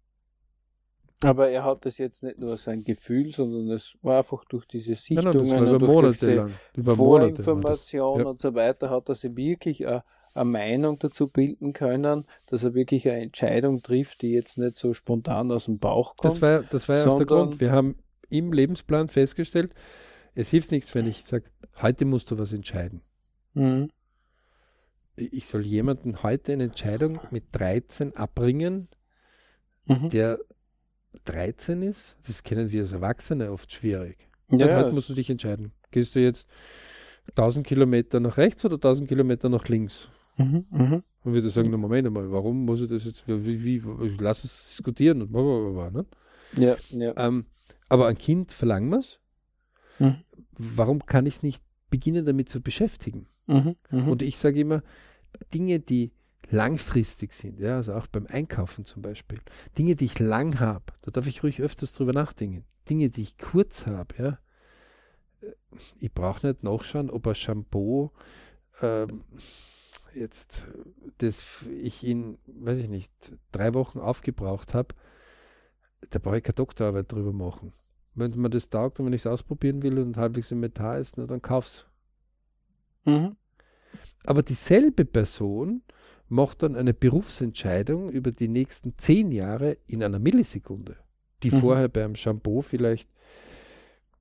aber er hat das jetzt nicht nur sein Gefühl, sondern es war einfach durch diese Sichtungen nein, über Monate lang, über Vorinformation ja. und so weiter, hat er sich wirklich eine, eine, Meinung dazu bilden können, dass er wirklich eine Entscheidung trifft, die jetzt nicht so spontan aus dem Bauch kommt. Das war, das war ja auch der Grund. Wir haben im Lebensplan festgestellt, es hilft nichts, wenn ich sage, heute musst du was entscheiden. Mhm. Ich soll jemanden heute eine Entscheidung mit 13 abbringen, mhm. der 13 ist, das kennen wir als Erwachsene oft schwierig. Ja, Weil heute musst du dich entscheiden. Gehst du jetzt 1000 Kilometer nach rechts oder 1000 Kilometer nach links? Mhm, mh. Und würde sagen, na Moment mal, warum muss ich das jetzt, wie, wie, lass uns diskutieren und blablabla, ne? Ja, ja. Ähm, aber ein Kind verlangen wir es. Mhm. Warum kann ich es nicht beginnen, damit zu beschäftigen? Mhm, mh. Und ich sage immer, Dinge, die langfristig sind, ja, also auch beim Einkaufen zum Beispiel. Dinge, die ich lang habe, da darf ich ruhig öfters drüber nachdenken. Dinge, die ich kurz habe, ja, äh, ich brauche nicht nachschauen, ob ein Shampoo ähm, jetzt, das ich in, weiß ich nicht, drei Wochen aufgebraucht habe, da brauche ich keine Doktorarbeit drüber machen. Wenn man das taugt und wenn ich es ausprobieren will und halbwegs im Metall ist, na, dann kauf's. Mhm. Aber dieselbe Person macht dann eine Berufsentscheidung über die nächsten zehn Jahre in einer Millisekunde, die mhm. vorher beim Shampoo vielleicht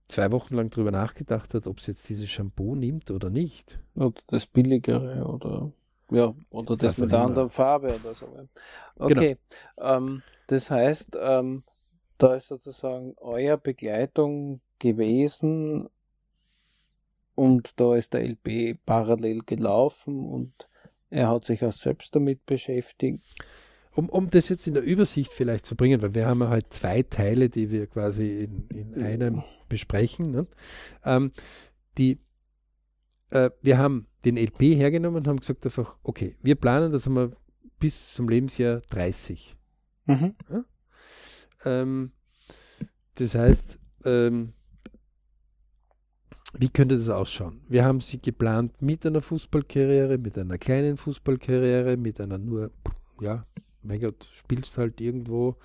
zwei Wochen lang darüber nachgedacht hat, ob sie jetzt dieses Shampoo nimmt oder nicht. Oder das billigere oder ja, oder das, das mit einer anderen Farbe oder so. Okay, genau. ähm, das heißt, ähm, da ist sozusagen euer Begleitung gewesen und da ist der LP parallel gelaufen und er hat sich auch selbst damit beschäftigt. Um, um das jetzt in der Übersicht vielleicht zu bringen, weil wir haben ja halt zwei Teile, die wir quasi in, in einem besprechen. Ne? Ähm, die, äh, wir haben den LP hergenommen und haben gesagt einfach, okay, wir planen das einmal bis zum Lebensjahr 30. Mhm. Ja? Ähm, das heißt, ähm, wie könnte das ausschauen? Wir haben sie geplant mit einer Fußballkarriere, mit einer kleinen Fußballkarriere, mit einer nur, ja, mein Gott, spielst halt irgendwo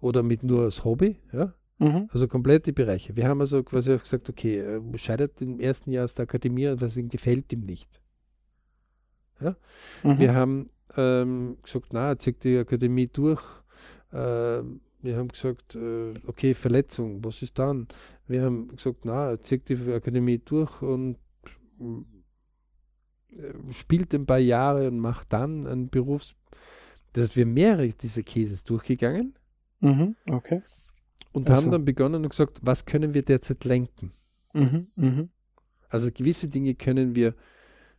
oder mit nur als Hobby, ja. Mhm. Also komplette Bereiche. Wir haben also quasi auch gesagt, okay, äh, scheidet im ersten Jahr aus der Akademie, was ihm gefällt ihm nicht. Ja? Mhm. Wir haben ähm, gesagt, na, zieht die Akademie durch. Äh, wir haben gesagt, äh, okay, Verletzung, was ist dann? Wir haben gesagt, na, zieht die Akademie durch und äh, spielt ein paar Jahre und macht dann einen Berufs... Das heißt, wir mehrere dieser Cases durchgegangen. Mhm, okay. Und also. haben dann begonnen und gesagt, was können wir derzeit lenken? Mhm, mh. Also gewisse Dinge können wir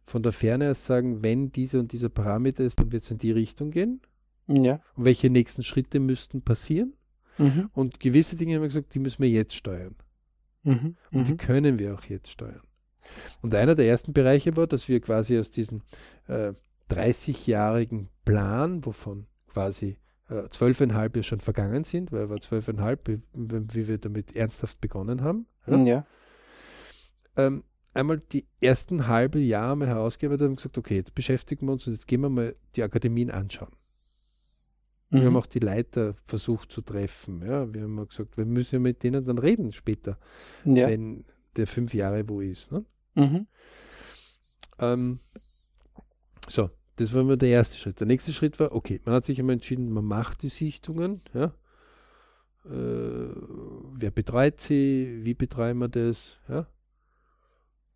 von der Ferne aus sagen, wenn dieser und dieser Parameter ist, dann wird es in die Richtung gehen. Ja. Und welche nächsten Schritte müssten passieren? Mhm. Und gewisse Dinge haben wir gesagt, die müssen wir jetzt steuern. Mhm. Und die mhm. können wir auch jetzt steuern. Und einer der ersten Bereiche war, dass wir quasi aus diesem äh, 30-jährigen Plan, wovon quasi äh, zwölfeinhalb äh, schon vergangen sind, weil er war zwölfeinhalb, wie, wie wir damit ernsthaft begonnen haben. Ja. ja. Ähm, einmal die ersten halbe Jahre mal herausgearbeitet und gesagt, okay, jetzt beschäftigen wir uns und jetzt gehen wir mal die Akademien anschauen. Mhm. Wir haben auch die Leiter versucht zu treffen. Ja, wir haben gesagt, wir müssen ja mit denen dann reden später, ja. wenn der fünf Jahre wo ist. Ne? Mhm. Ähm, so, das war immer der erste Schritt. Der nächste Schritt war, okay, man hat sich immer entschieden, man macht die Sichtungen. Ja? Äh, wer betreut sie? Wie betreuen wir das? Ja?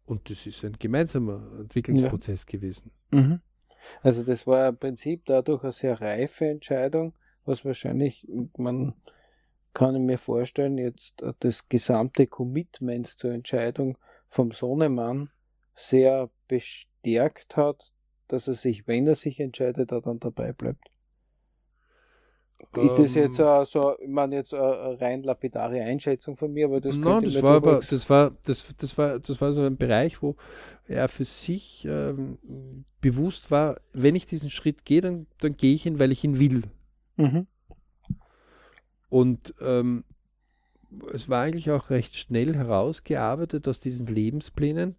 Und das ist ein gemeinsamer Entwicklungsprozess ja. gewesen. Mhm. Also das war im Prinzip dadurch eine sehr reife Entscheidung, was wahrscheinlich, man kann mir vorstellen, jetzt das gesamte Commitment zur Entscheidung vom Sohnemann sehr bestärkt hat, dass er sich, wenn er sich entscheidet, dann dabei bleibt. Ist das jetzt ähm. so, ich meine jetzt eine rein lapidare Einschätzung von mir, aber das Nein, das war aber, das war, das, das war, das war so ein Bereich, wo er für sich ähm, bewusst war, wenn ich diesen Schritt gehe, dann, dann gehe ich ihn, weil ich ihn will. Mhm. Und ähm, es war eigentlich auch recht schnell herausgearbeitet aus diesen Lebensplänen,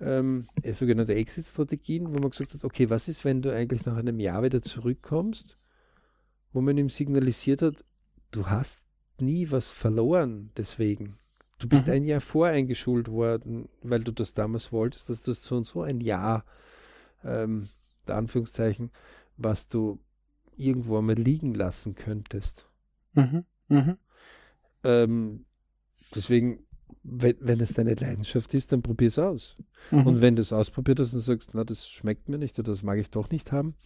ähm, sogenannte Exit-Strategien, wo man gesagt hat, okay, was ist, wenn du eigentlich nach einem Jahr wieder zurückkommst wo man ihm signalisiert hat, du hast nie was verloren deswegen. Du bist mhm. ein Jahr voreingeschult worden, weil du das damals wolltest, dass das so und so ein Jahr, ähm, der Anführungszeichen, was du irgendwo einmal liegen lassen könntest. Mhm. Mhm. Ähm, deswegen, wenn, wenn, es deine Leidenschaft ist, dann probier es aus. Mhm. Und wenn du es ausprobiert hast und sagst, na, das schmeckt mir nicht oder das mag ich doch nicht haben,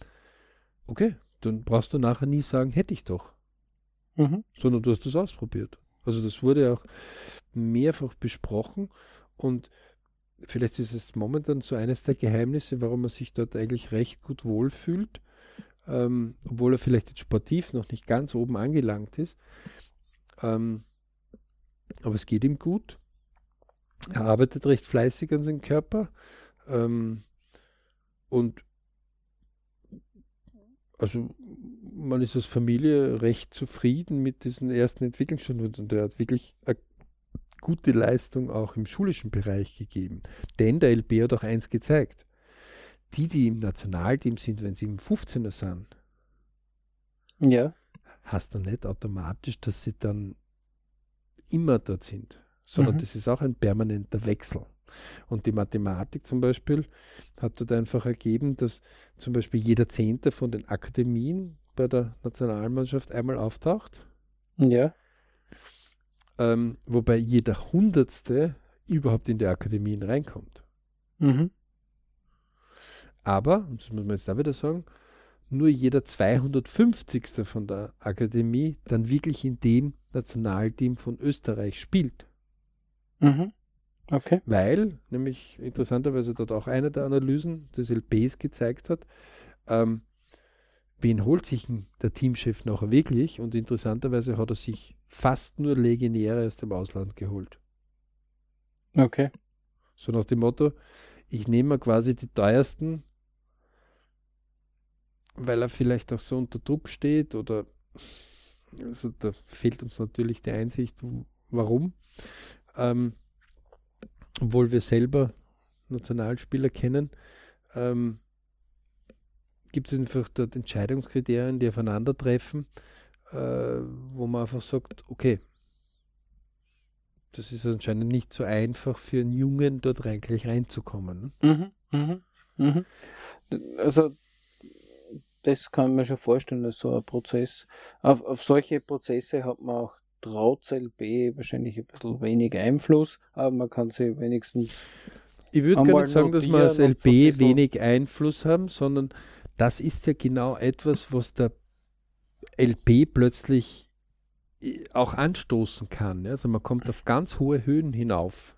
okay, dann brauchst du nachher nie sagen, hätte ich doch. Mhm. Sondern du hast es ausprobiert. Also das wurde auch mehrfach besprochen und vielleicht ist es momentan so eines der Geheimnisse, warum man sich dort eigentlich recht gut wohlfühlt, ähm, obwohl er vielleicht jetzt sportiv noch nicht ganz oben angelangt ist. Ähm, aber es geht ihm gut. Er arbeitet recht fleißig an seinem Körper. Ähm, und also man ist als Familie recht zufrieden mit diesen ersten Entwicklungsstunden und der hat wirklich eine gute Leistung auch im schulischen Bereich gegeben. Denn der LB hat auch eins gezeigt. Die, die im Nationalteam sind, wenn sie im 15er sind, ja. hast du nicht automatisch, dass sie dann immer dort sind, sondern mhm. das ist auch ein permanenter Wechsel. Und die Mathematik zum Beispiel hat dort einfach ergeben, dass zum Beispiel jeder Zehnte von den Akademien bei der Nationalmannschaft einmal auftaucht. Ja. Ähm, wobei jeder Hundertste überhaupt in die Akademien reinkommt. Mhm. Aber, das muss man jetzt da wieder sagen, nur jeder 250. von der Akademie dann wirklich in dem Nationalteam von Österreich spielt. Mhm. Okay. Weil, nämlich interessanterweise dort auch eine der Analysen des LPs gezeigt hat, ähm, wen holt sich der Teamchef noch wirklich? Und interessanterweise hat er sich fast nur Legionäre aus dem Ausland geholt. Okay. So nach dem Motto, ich nehme mir quasi die teuersten, weil er vielleicht auch so unter Druck steht oder also da fehlt uns natürlich die Einsicht, warum. Ähm, obwohl wir selber Nationalspieler kennen, ähm, gibt es einfach dort Entscheidungskriterien, die aufeinandertreffen, äh, wo man einfach sagt, okay, das ist anscheinend nicht so einfach für einen Jungen dort rein, gleich reinzukommen. Ne? Mhm, mh, mh. Also das kann man schon vorstellen, dass so ein Prozess, auf, auf solche Prozesse hat man auch trotz LB wahrscheinlich ein bisschen wenig Einfluss, aber man kann sie wenigstens. Ich würde gar nicht sagen, dass wir als LB wenig Einfluss haben, sondern das ist ja genau etwas, was der LP plötzlich äh, auch anstoßen kann. Also man kommt auf ganz hohe Höhen hinauf.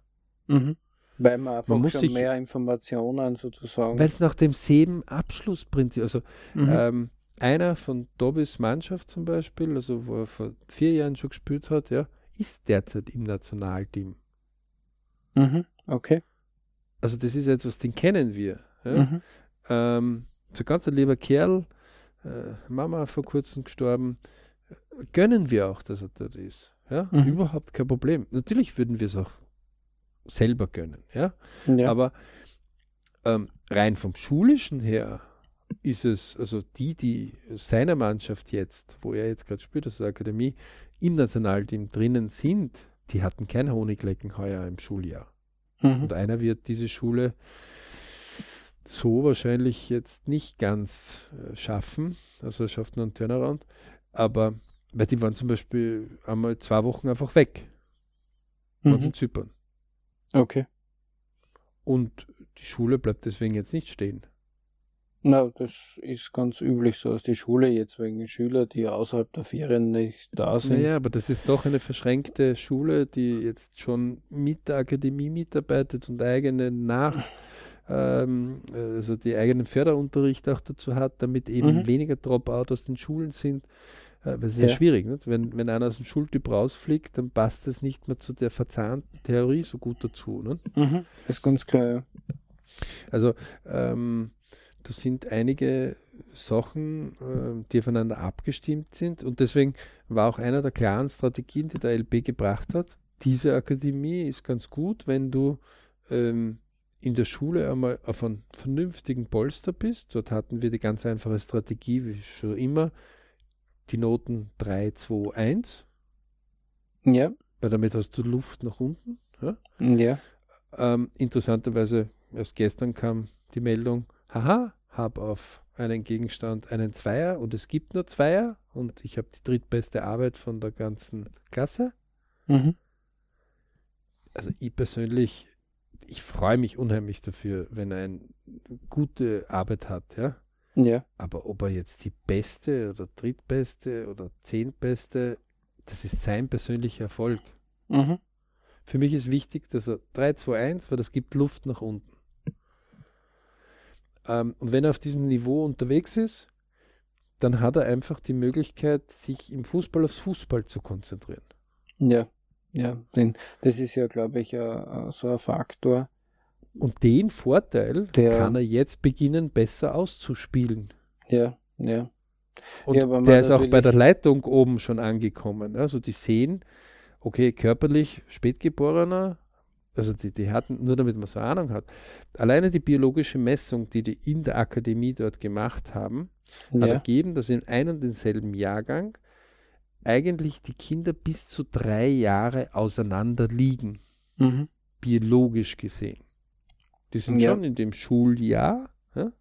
Mhm. Weil man einfach man muss schon sich, mehr Informationen sozusagen. Weil es nach dem selben Abschlussprinzip, also mhm. ähm, einer von Dobis Mannschaft zum Beispiel, also wo er vor vier Jahren schon gespielt hat, ja, ist derzeit im Nationalteam. Mhm, okay. Also das ist etwas, den kennen wir. Ja? Mhm. Ähm, so ganz ein lieber Kerl, äh, Mama vor kurzem gestorben, gönnen wir auch, dass er dort ist. Ja? Mhm. Überhaupt kein Problem. Natürlich würden wir es auch selber gönnen. Ja? ja. Aber ähm, rein vom Schulischen her ist es, also die, die seiner Mannschaft jetzt, wo er jetzt gerade spielt, also der Akademie, im Nationalteam drinnen sind, die hatten kein Honiglecken heuer im Schuljahr. Mhm. Und einer wird diese Schule so wahrscheinlich jetzt nicht ganz äh, schaffen. Also er schafft nur einen Turnaround. Aber, weil die waren zum Beispiel einmal zwei Wochen einfach weg. Mhm. Waren in Zypern. Okay. Und die Schule bleibt deswegen jetzt nicht stehen. Na, das ist ganz üblich so, dass die Schule jetzt wegen Schüler, die außerhalb der Ferien nicht da sind. Naja, aber das ist doch eine verschränkte Schule, die jetzt schon mit der Akademie mitarbeitet und eigene nach ähm, also die eigenen Förderunterricht auch dazu hat, damit eben mhm. weniger Dropout aus den Schulen sind. Äh, weil es ist ja, ja schwierig, nicht? Wenn, wenn einer aus dem Schultyp rausfliegt, dann passt es nicht mehr zu der verzahnten Theorie so gut dazu. Nicht? Mhm. Das ist ganz klar, ja. Also ähm, das sind einige Sachen, äh, die aufeinander abgestimmt sind und deswegen war auch einer der klaren Strategien, die der LB gebracht hat, diese Akademie ist ganz gut, wenn du ähm, in der Schule einmal auf einem vernünftigen Polster bist. Dort hatten wir die ganz einfache Strategie, wie schon immer, die Noten 3, 2, 1. Ja. Weil damit hast du Luft nach unten. Ja. ja. Ähm, interessanterweise, erst gestern kam die Meldung, haha, habe auf einen Gegenstand einen Zweier und es gibt nur Zweier und ich habe die drittbeste Arbeit von der ganzen Klasse. Mhm. Also ich persönlich ich freue mich unheimlich dafür, wenn er eine gute Arbeit hat, ja. Ja. Aber ob er jetzt die beste oder drittbeste oder zehntbeste, das ist sein persönlicher Erfolg. Mhm. Für mich ist wichtig, dass er 3, 2, 1, weil das gibt Luft nach unten. Ähm, und wenn er auf diesem Niveau unterwegs ist, dann hat er einfach die Möglichkeit, sich im Fußball aufs Fußball zu konzentrieren. Ja. Ja, denn das ist ja, glaube ich, a, so ein Faktor. Und den Vorteil der, kann er jetzt beginnen, besser auszuspielen. Ja, ja. Und ja, der ist auch bei der Leitung oben schon angekommen. Also die sehen, okay, körperlich Spätgeborener, also die, die hatten, nur damit man so Ahnung hat, alleine die biologische Messung, die die in der Akademie dort gemacht haben, ja. hat ergeben, dass in einem und denselben Jahrgang eigentlich die Kinder bis zu drei Jahre auseinander liegen, mhm. biologisch gesehen. Die sind ja. schon in dem Schuljahr, ja?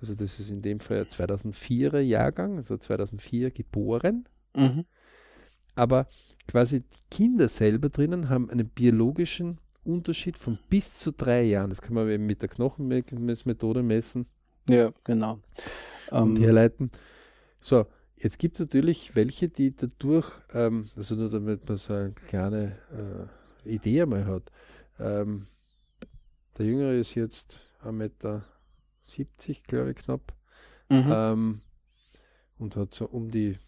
also das ist in dem Fall 2004er Jahrgang, also 2004 geboren, mhm. aber quasi die Kinder selber drinnen haben einen biologischen Unterschied von bis zu drei Jahren. Das kann man eben mit der Knochenmessmethode messen. Ja, genau. Und ähm, herleiten. So, jetzt gibt es natürlich welche, die dadurch, ähm, also nur damit man so eine kleine äh, Idee einmal hat, ähm, der Jüngere ist jetzt 1,70 Meter, glaube ich, knapp. Mhm. Ähm, und hat so um die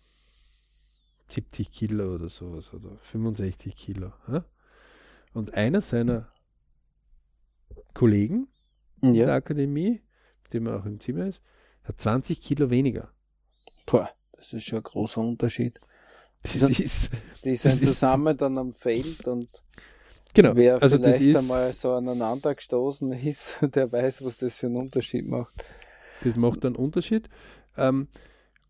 70 Kilo oder sowas oder 65 Kilo. Ja? Und einer seiner Kollegen ja. der Akademie, mit dem er auch im Zimmer ist, hat 20 Kilo weniger. Boah, das ist schon ein großer Unterschied. Die sind, ist, die sind zusammen ist, dann am Feld und genau, wer also vielleicht das ist, einmal so aneinander gestoßen (laughs) ist, der weiß, was das für einen Unterschied macht. Das macht einen Unterschied. Ähm,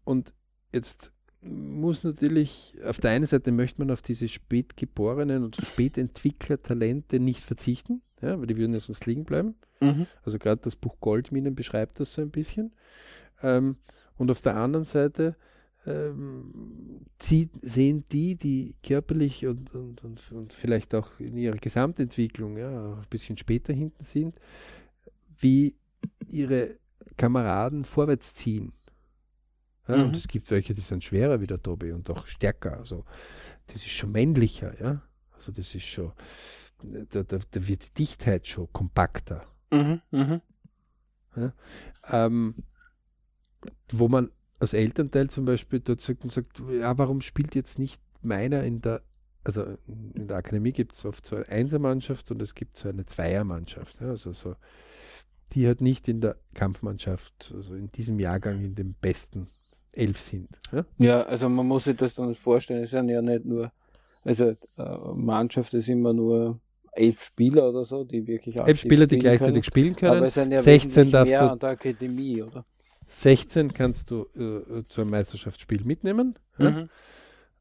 und jetzt muss natürlich, auf der einen Seite möchte man auf diese spätgeborenen und Spätentwicklertalente nicht verzichten, ja, weil die würden ja sonst liegen bleiben. Mhm. Also gerade das Buch Goldminen beschreibt das so ein bisschen. Ähm, und auf der anderen Seite ähm, zieht, sehen die, die körperlich und, und, und, und, vielleicht auch in ihrer Gesamtentwicklung ja, ein bisschen später hinten sind, wie ihre Kameraden vorwärts ziehen. Ja, mhm. Und es gibt welche, die sind schwerer wie der Tobi und auch stärker. Also das ist schon männlicher, ja. Also das ist schon, da, da, da wird die Dichtheit schon kompakter. Mhm, mh. ja, ähm, wo man als Elternteil zum Beispiel dort sagt und sagt, ja, warum spielt jetzt nicht meiner in der, also in der Akademie gibt es oft so eine Einsermannschaft und es gibt so eine Zweiermannschaft. Ja, also so, die hat nicht in der Kampfmannschaft, also in diesem Jahrgang in dem besten elf sind. Ja? ja, also man muss sich das dann vorstellen, es sind ja nicht nur, also äh, Mannschaft ist immer nur elf Spieler oder so, die wirklich Elf Spieler, die gleichzeitig können. spielen können. Aber es sind ja 16 darfst mehr du, an der Akademie, oder? 16 kannst du äh, zu einem Meisterschaftsspiel mitnehmen, ja? mhm.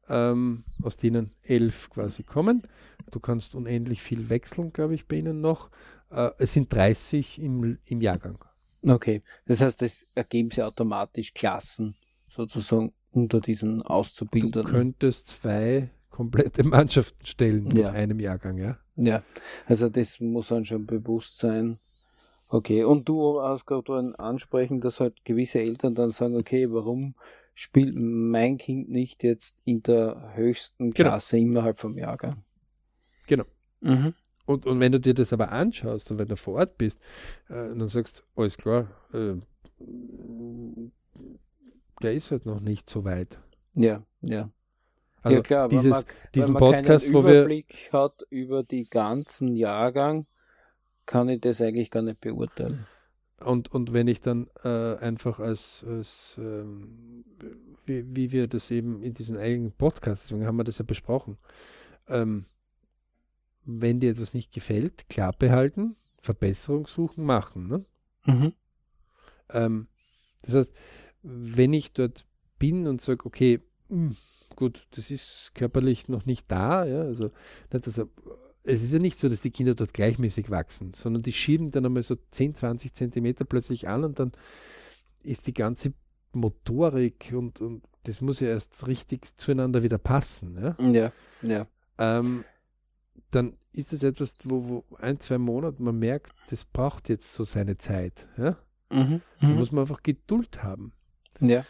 ähm, aus denen elf quasi kommen. Du kannst unendlich viel wechseln, glaube ich, bei ihnen noch. Äh, es sind 30 im, im Jahrgang. Okay, das heißt, es ergeben sie automatisch Klassen sozusagen unter diesen Auszubildern. Du könntest zwei komplette (laughs) Mannschaften stellen ja. in einem Jahrgang, ja? Ja, also das muss dann schon bewusst sein. Okay, und du hast gerade ansprechen, dass halt gewisse Eltern dann sagen, okay, warum spielt mein Kind nicht jetzt in der höchsten genau. Klasse genau. innerhalb vom Jahrgang? Genau. Mhm. Und, und wenn du dir das aber anschaust und wenn du vor Ort bist, äh, dann sagst, alles klar, äh, der ist halt noch nicht so weit. Ja, ja. Also ja klar, dieses, man, diesen Podcast, wo wir Überblick hat über die ganzen Jahrgang, kann ich das eigentlich gar nicht beurteilen. Und, und wenn ich dann äh, einfach als, als ähm, wie, wie, wir das eben in diesem eigenen Podcast, deswegen haben wir das ja besprochen, ähm, wenn dir etwas nicht gefällt, klar behalten, Verbesserung suchen, machen. Ne? Mhm. Ähm, das heißt, wenn ich dort bin und sage, okay, mh, hm, gut, das ist körperlich noch nicht da, ja, also nicht, also, es ist ja nicht so, dass die Kinder dort gleichmäßig wachsen, sondern die schieben dann einmal so 10, 20 Zentimeter plötzlich an und dann ist die ganze Motorik und, und das muss ja erst richtig zueinander wieder passen. Ja, ja. ja. Ähm, dann ist das etwas, wo, wo ein, zwei Monate man merkt, das braucht jetzt so seine Zeit. Ja? Mhm, da mhm. muss man einfach Geduld haben. Ja.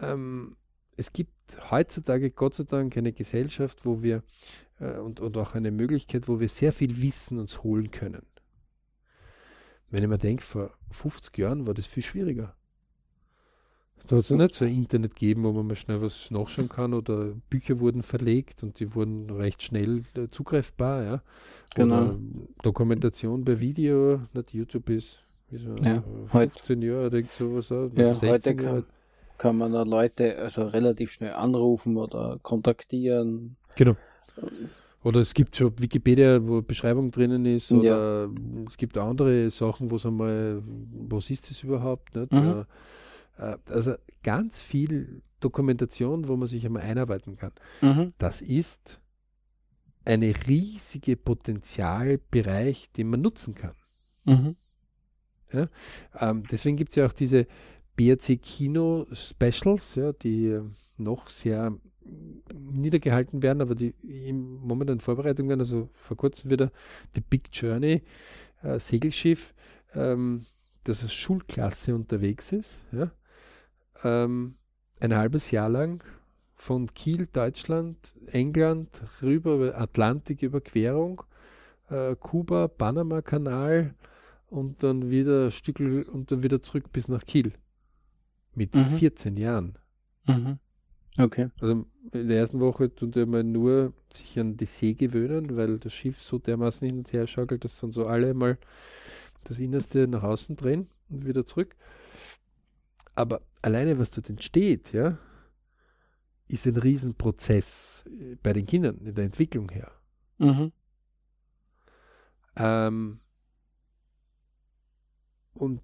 Ähm, es gibt heutzutage Gott sei Dank eine Gesellschaft, wo wir äh, und, und auch eine Möglichkeit, wo wir sehr viel Wissen uns holen können. Wenn ich mir denke, vor 50 Jahren war das viel schwieriger. Da hat es ja nicht so ein Internet gegeben, wo man mal schnell was nachschauen kann oder Bücher wurden verlegt und die wurden recht schnell äh, zugreifbar. Ja? Genau. Oder Dokumentation per Video, nicht YouTube ist so ja, 15 Jahre, denkt sowas aus. Ja, heute kann, kann man Leute also relativ schnell anrufen oder kontaktieren. Genau. Oder es gibt schon Wikipedia, wo Beschreibung drinnen ist, oder ja. es gibt andere Sachen, wo es einmal, was ist das überhaupt? Nicht? Mhm. Äh, also ganz viel Dokumentation, wo man sich einmal einarbeiten kann. Mhm. Das ist eine riesige Potenzialbereich, den man nutzen kann. Mhm. Ja? Ähm, deswegen gibt es ja auch diese BRC Kino Specials, ja, die noch sehr niedergehalten werden, aber die im momentan in Vorbereitung werden. Also vor kurzem wieder die Big Journey äh, Segelschiff, ähm, das als Schulklasse unterwegs ist. Ja? Ähm, ein halbes Jahr lang von Kiel, Deutschland, England, rüber über Atlantiküberquerung, äh, Kuba, Panama-Kanal und dann wieder Stückel und dann wieder zurück bis nach Kiel. Mit mhm. 14 Jahren. Mhm. Okay. Also in der ersten Woche tut er mal nur sich an die See gewöhnen, weil das Schiff so dermaßen hin und her schaukelt, dass dann so alle mal das Innerste nach außen drehen und wieder zurück. Aber alleine, was dort entsteht, ja, ist ein Riesenprozess äh, bei den Kindern in der Entwicklung her. Mhm. Ähm, und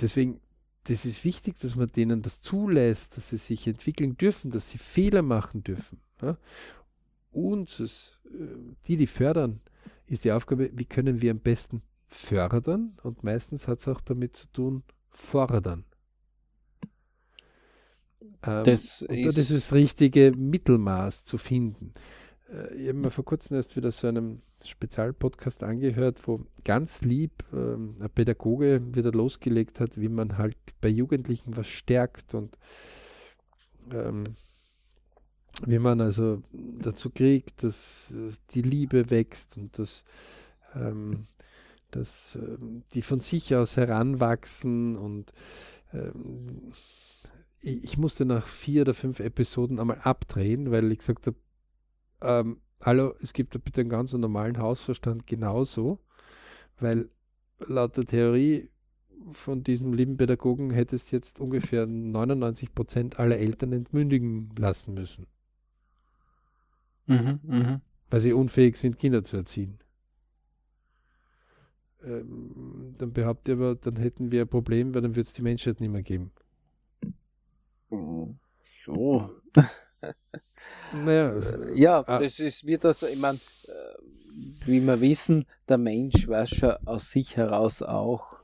deswegen das ist wichtig, dass man denen das zulässt, dass sie sich entwickeln dürfen, dass sie Fehler machen dürfen. Ja? Und es, äh, die, die fördern, ist die Aufgabe, wie können wir am besten fördern? Und meistens hat es auch damit zu tun, fordern. Ähm, das, ist, das ist das richtige Mittelmaß zu finden. Äh, ich habe mir vor kurzem erst wieder so einen Spezialpodcast angehört, wo ganz lieb ähm, ein Pädagoge wieder losgelegt hat, wie man halt bei Jugendlichen was stärkt und ähm, wie man also dazu kriegt, dass äh, die Liebe wächst und dass, ähm, dass ähm, die von sich aus heranwachsen und ähm, ich, ich musste nach vier oder fünf Episoden einmal abdrehen, weil ich gesagt habe, ähm, hallo, es gibt bitte einen ganz normalen Hausverstand genauso, weil laut der Theorie von diesem lieben Pädagogen hättest jetzt ungefähr 99 Prozent aller Eltern entmündigen lassen müssen. Mhm, mh. Weil sie unfähig sind, Kinder zu erziehen. Ähm, dann behauptet ihr aber, dann hätten wir ein Problem, weil dann würde es die Menschheit nicht mehr geben. So. (laughs) Naja, ja, ah. das ist, wird das, ich meine, äh, wie wir wissen, der Mensch weiß schon aus sich heraus auch,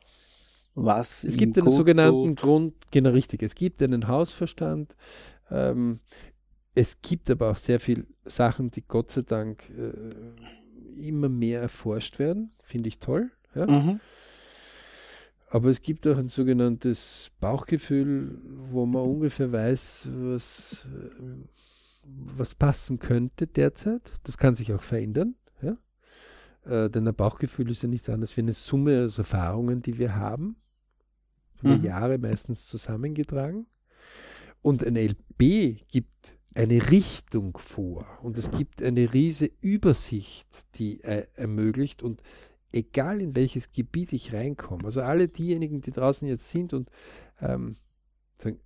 was. Es gibt einen sogenannten tut. Grund, genau richtig, es gibt einen Hausverstand. Ähm, es gibt aber auch sehr viele Sachen, die Gott sei Dank äh, immer mehr erforscht werden. Finde ich toll. Ja? Mhm. Aber es gibt auch ein sogenanntes Bauchgefühl, wo man ungefähr weiß, was, äh, was passen könnte derzeit. Das kann sich auch verändern. Ja? Äh, denn ein Bauchgefühl ist ja nichts anderes wie eine Summe aus Erfahrungen, die wir haben. Über mhm. Jahre meistens zusammengetragen. Und ein LB gibt eine Richtung vor und es gibt eine riesige Übersicht, die äh, ermöglicht und egal in welches Gebiet ich reinkomme, also alle diejenigen, die draußen jetzt sind und ähm, sagen,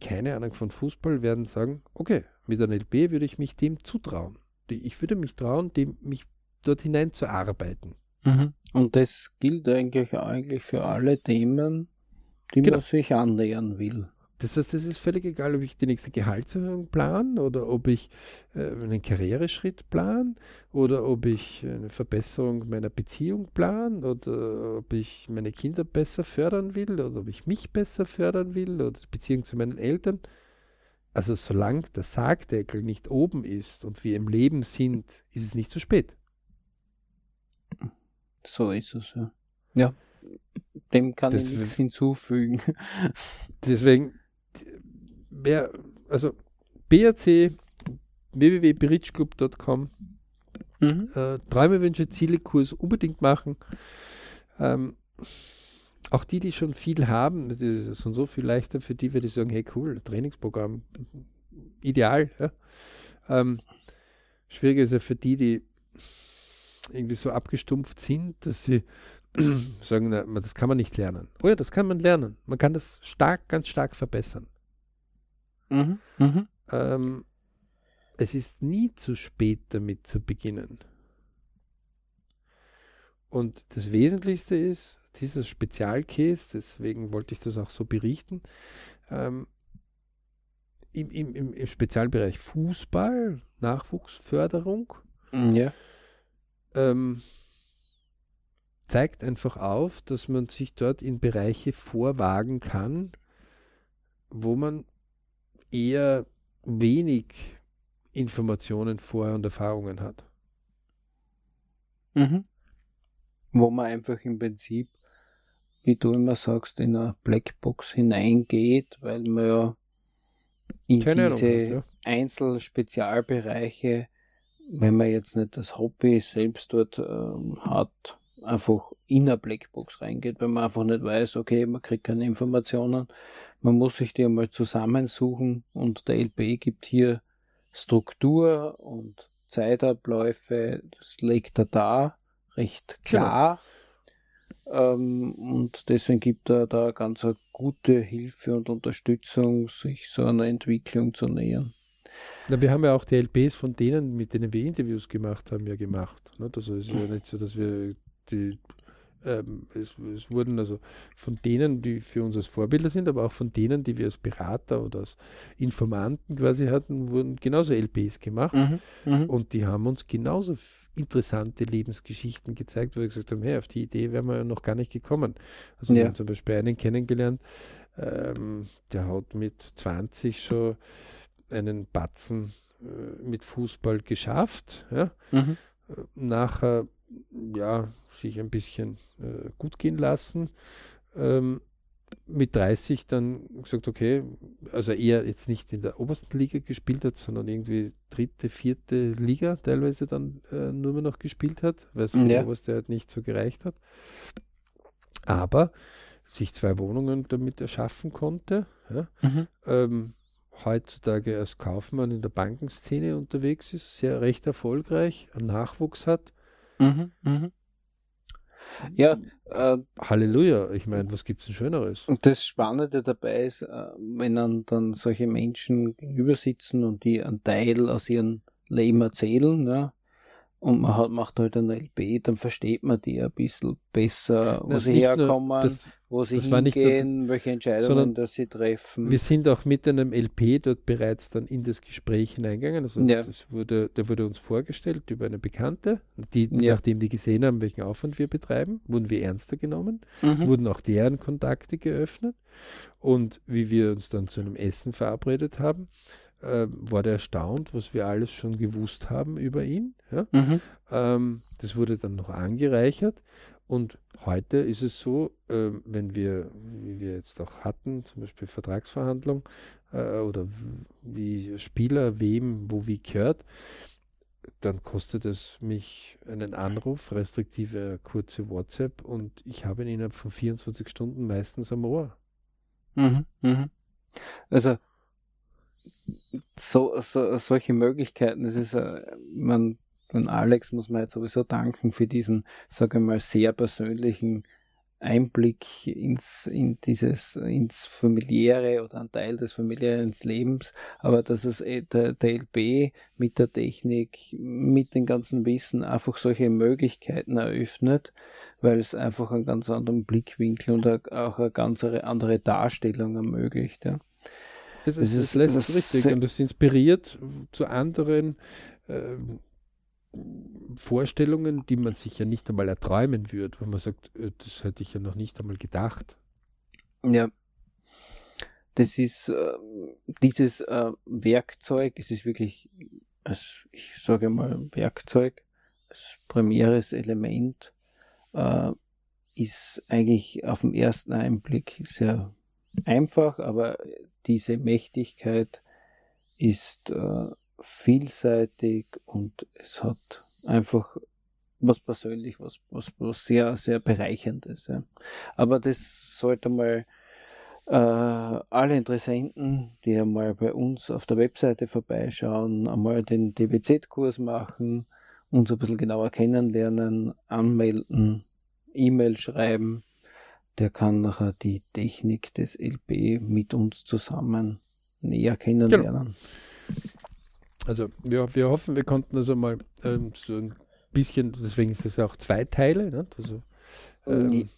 keine Ahnung von Fußball, werden sagen, okay, mit einem LB würde ich mich dem zutrauen. Ich würde mich trauen, dem, mich dort hineinzuarbeiten. Mhm. Und das gilt eigentlich, eigentlich für alle Themen, die genau. man sich annähern will. Das heißt, es ist völlig egal, ob ich die nächste Gehaltserhöhung plan oder ob ich äh, einen Karriereschritt plan oder ob ich eine Verbesserung meiner Beziehung plan oder ob ich meine Kinder besser fördern will oder ob ich mich besser fördern will oder die Beziehung zu meinen Eltern. Also solange der Sargdeckel nicht oben ist und wir im Leben sind, ist es nicht zu spät. So ist es, ja. Ja, dem kann das ich nichts hinzufügen. (laughs) Deswegen, wer, also BRC, www.berichclub.com, mhm. äh, Träume, Wünsche, Ziele, Kurs unbedingt machen. Ähm, auch die, die schon viel haben, das ist so viel leichter für die, weil die sagen, hey cool, Trainingsprogramm, ideal. Ja. Ähm, schwieriger ist ja für die, die irgendwie so abgestumpft sind, dass sie (clears throat) sagen, na, das kann man nicht lernen. Oh ja, das kann man lernen. Man kann das stark, ganz stark verbessern. Mhm. Mhm. Ähm, es ist nie zu spät damit zu beginnen. Und das Wesentlichste ist, dieser Spezialcase, deswegen wollte ich das auch so berichten, ähm, im, im, im, Spezialbereich Fußball, Nachwuchsförderung, mm, ja. ähm, zeigt einfach auf, dass man sich dort in Bereiche vorwagen kann, wo man eher wenig Informationen vorher und Erfahrungen hat. Mhm. Wo man einfach im Prinzip, wie du immer sagst, in eine Blackbox hineingeht, weil man ja in Keine diese Ahnung, ja. Einzelspezialbereiche, wenn man jetzt nicht das Hobby selbst dort ähm, hat, einfach in eine Blackbox reingeht, weil man einfach nicht weiß, okay, man kriegt keine Informationen. Man muss sich die einmal zusammensuchen und der LP gibt hier Struktur und Zeitabläufe, das legt er da recht genau. klar. Genau. Ähm, und deswegen gibt er da ganz eine gute Hilfe und Unterstützung, sich so einer Entwicklung zu nähern. Na, wir haben ja auch die LPs von denen, mit denen wir Interviews gemacht haben, ja gemacht. Ne? Es ist ja nicht so, dass wir die ähm, es, es, wurden also von denen, die für uns als Vorbilder sind, aber auch von denen, die wir als Berater oder als Informanten quasi hatten, wurden genauso LPs gemacht. Mhm, mh. Und die haben uns genauso interessante Lebensgeschichten gezeigt, wo wir gesagt haben, hey, auf die Idee wären wir ja noch gar nicht gekommen. Also ja. wir haben zum Beispiel einen kennengelernt, ähm, der hat mit 20 schon einen Batzen äh, mit Fußball geschafft. Ja? Mhm. Äh, nachher ja, sich ein bisschen äh, gut gehen lassen. Ähm, mit 30 dann gesagt, okay, also eher jetzt nicht in der obersten Liga gespielt hat, sondern irgendwie dritte, vierte Liga teilweise dann äh, nur mehr noch gespielt hat, weil es für ja. die oberste halt nicht so gereicht hat. Aber sich zwei Wohnungen damit erschaffen konnte. Ja. Mhm. Ähm, heutzutage als Kaufmann in der Bankenszene unterwegs ist, sehr recht erfolgreich, einen Nachwuchs hat. Mhm, mh. Ja, äh, Halleluja, ich meine, was gibt es denn Schöneres? Und das Spannende dabei ist, äh, wenn dann, dann solche Menschen gegenüber sitzen und die einen Teil aus ihrem Leben erzählen, ja, und man hat, macht halt ein LP, dann versteht man die ein bisschen besser, wo Na, sie herkommen, nur, das, wo sie hingehen, nur, welche Entscheidungen dass sie treffen. Wir sind auch mit einem LP dort bereits dann in das Gespräch hineingegangen. Also ja. das wurde, der wurde uns vorgestellt über eine Bekannte, die, ja. nachdem die gesehen haben, welchen Aufwand wir betreiben, wurden wir ernster genommen, mhm. wurden auch deren Kontakte geöffnet und wie wir uns dann zu einem Essen verabredet haben, äh, war der erstaunt, was wir alles schon gewusst haben über ihn. Ja? Mhm. Ähm, das wurde dann noch angereichert. Und heute ist es so, äh, wenn wir, wie wir jetzt auch hatten, zum Beispiel Vertragsverhandlung äh, oder wie Spieler wem, wo wie gehört, dann kostet es mich einen Anruf, restriktive kurze WhatsApp und ich habe ihn innerhalb von 24 Stunden meistens am Ohr. Mhm, mh. Also so, so, solche Möglichkeiten, das ist, äh, man, man Alex muss man jetzt sowieso danken für diesen, sage ich mal, sehr persönlichen Einblick ins, in dieses, ins familiäre oder ein Teil des familiären Lebens, aber dass es äh, der, der LB mit der Technik, mit dem ganzen Wissen einfach solche Möglichkeiten eröffnet, weil es einfach einen ganz anderen Blickwinkel und auch eine ganz andere Darstellung ermöglicht. Ja. Das ist, das, ist, das ist richtig und das inspiriert zu anderen äh, Vorstellungen, die man sich ja nicht einmal erträumen würde, wenn man sagt, äh, das hätte ich ja noch nicht einmal gedacht. Ja. Das ist äh, dieses äh, Werkzeug, es ist wirklich, als, ich sage mal, Werkzeug, als primäres Element, äh, ist eigentlich auf den ersten Einblick sehr einfach, aber diese Mächtigkeit ist äh, vielseitig und es hat einfach was persönlich, was, was, was sehr, sehr bereicherndes. Ja. Aber das sollte mal äh, alle Interessenten, die einmal bei uns auf der Webseite vorbeischauen, einmal den DBZ-Kurs machen, uns ein bisschen genauer kennenlernen, anmelden, E-Mail schreiben der kann nachher die Technik des LP mit uns zusammen näher kennenlernen. Genau. Also wir, wir hoffen, wir konnten also mal ähm, so ein bisschen, deswegen ist es auch zwei Teile. Ne? Also, ähm,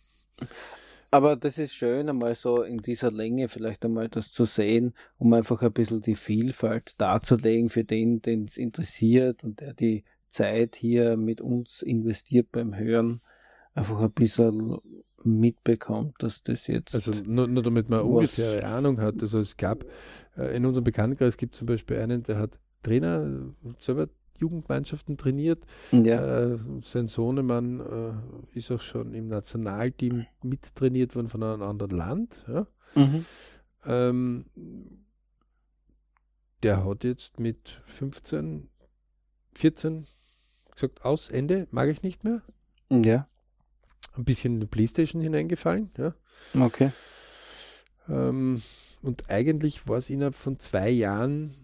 aber das ist schön, einmal so in dieser Länge vielleicht einmal das zu sehen, um einfach ein bisschen die Vielfalt darzulegen für den, den es interessiert und der die Zeit hier mit uns investiert beim Hören, einfach ein bisschen mitbekommt, dass das jetzt. Also nur, nur damit man ungefähre Ahnung hat. Also es gab äh, in unserem Bekanntenkreis gibt es zum Beispiel einen, der hat Trainer selber Jugendmannschaften trainiert. Ja. Äh, sein Sohnemann äh, ist auch schon im Nationalteam mittrainiert worden von einem anderen Land. Ja. Mhm. Ähm, der hat jetzt mit 15, 14 gesagt, aus, Ende, mag ich nicht mehr. Ja. Ein bisschen in die Playstation hineingefallen, ja. Okay. Ähm, und eigentlich war es innerhalb von zwei Jahren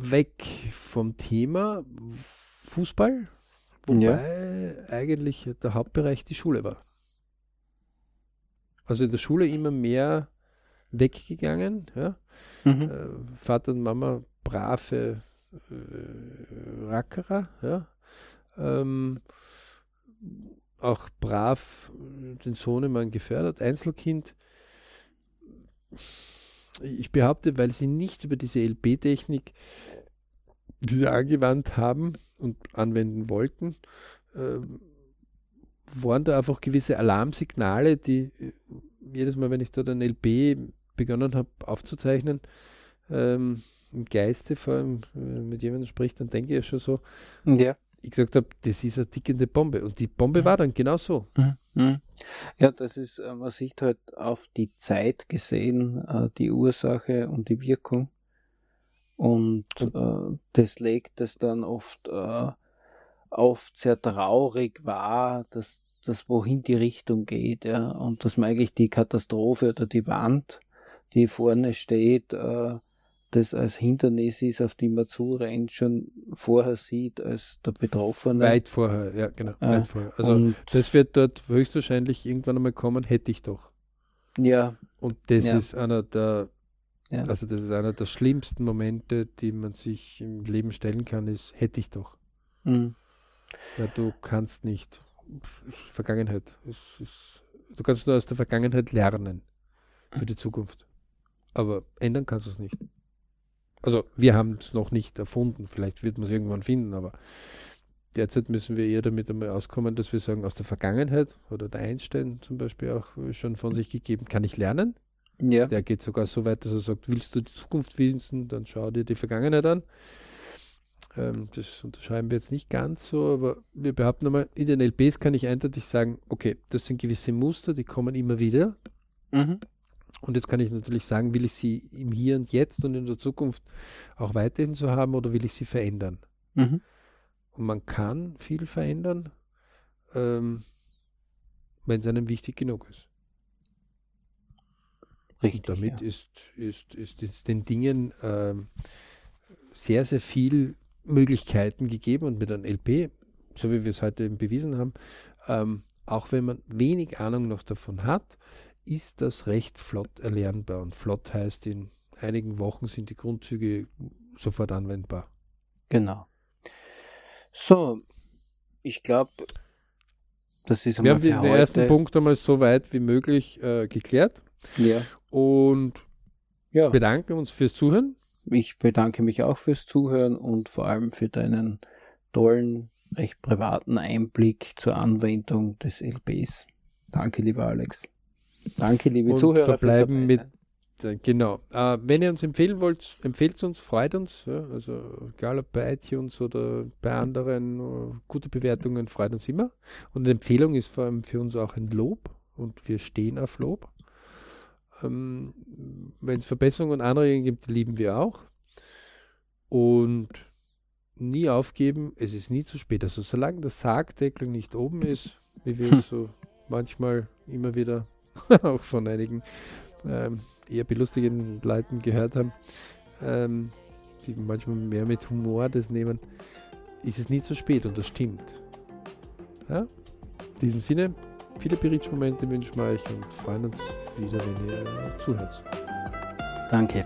weg vom Thema Fußball, wobei ja. eigentlich der Hauptbereich die Schule war. Also in der Schule immer mehr weggegangen. Ja? Mhm. Äh, Vater und Mama brave äh, Rackerer. Ja? Ähm, auch brav den Sohnemann gefördert, Einzelkind ich behaupte, weil sie nicht über diese LP-Technik, die sie angewandt haben und anwenden wollten, äh, waren da einfach gewisse Alarmsignale, die äh, jedes Mal, wenn ich dort ein LP begonnen habe aufzuzeichnen, ähm, im Geiste vor allem äh, mit jemandem spricht, dann denke ich ja schon so, ja ich gesagt habe, das ist eine tickende Bombe. Und die Bombe mhm. war dann genau so. Mhm. mhm. Ja, das ist, äh, man sieht halt auf die Zeit gesehen, äh, die Ursache und die Wirkung. Und äh, das legt es dann oft, äh, oft sehr traurig wahr, dass das wohin die Richtung geht, ja. Und dass man eigentlich die Katastrophe oder die Wand, die vorne steht, äh, das als Hindernis ist, auf die man zurennt, schon vorher sieht als der Betroffene. Weit vorher, ja, genau. Äh, weit vorher. Also das wird dort höchstwahrscheinlich irgendwann einmal kommen, hätte ich doch. Ja. Und das ja. ist einer der, ja. also das ist einer der schlimmsten Momente, die man sich im Leben stellen kann, ist, hätte ich doch. Mhm. Weil du kannst nicht. Vergangenheit. Ist, ist, du kannst nur aus der Vergangenheit lernen für die Zukunft. Aber ändern kannst du es nicht. Also wir haben es noch nicht erfunden, vielleicht wird man es irgendwann finden, aber derzeit müssen wir eher damit einmal auskommen, dass wir sagen, aus der Vergangenheit oder der Einstein zum Beispiel auch schon von sich gegeben, kann ich lernen. Ja. Der geht sogar so weit, dass er sagt, willst du die Zukunft wissen, dann schau dir die Vergangenheit an. Ähm, das unterschreiben wir jetzt nicht ganz so, aber wir behaupten einmal, in den LPs kann ich eindeutig sagen, okay, das sind gewisse Muster, die kommen immer wieder. Mhm. Und jetzt kann ich natürlich sagen, will ich sie im Hier und Jetzt und in der Zukunft auch weiterhin so haben oder will ich sie verändern? Mhm. Und man kann viel verändern, ähm, wenn es einem wichtig genug ist. Richtig, und damit ja. ist, ist, ist, ist, den Dingen ähm, sehr, sehr viel Möglichkeiten gegeben und mit einem LP, so wie wir es heute bewiesen haben, ähm, auch wenn man wenig Ahnung noch davon hat, ist das recht flott erlernbar. Und flott heißt, in einigen Wochen sind die Grundzüge sofort anwendbar. Genau. So, ich glaube, das ist Wir haben den heute. ersten Punkt einmal so weit wie möglich äh, geklärt. Ja. Und ja. bedanken uns fürs Zuhören. Ich bedanke mich auch fürs Zuhören und vor allem für deinen tollen, recht privaten Einblick zur Anwendung des LBs. Danke, lieber Alex. Danke, liebe und Zuhörer. Verbleiben mit, äh, genau. Äh, wenn ihr uns empfehlen wollt, empfehlt es uns, freut uns. Ja, also egal ob bei iTunes oder bei anderen, uh, gute Bewertungen freut uns immer. Und eine Empfehlung ist vor allem für uns auch ein Lob und wir stehen auf Lob. Ähm, wenn es Verbesserungen und Anregungen gibt, lieben wir auch. Und nie aufgeben, es ist nie zu spät. Also solange der Sargdeckel nicht oben ist, wie wir es (laughs) so manchmal immer wieder (laughs) auch von einigen ähm, eher belustigenden Leuten gehört haben, ähm, die manchmal mehr mit Humor das nehmen, ist es nie zu spät und das stimmt. Ja? In diesem Sinne, viele Berichtsmomente wünschen wir euch und freuen uns wieder, wenn ihr zuhört. Danke.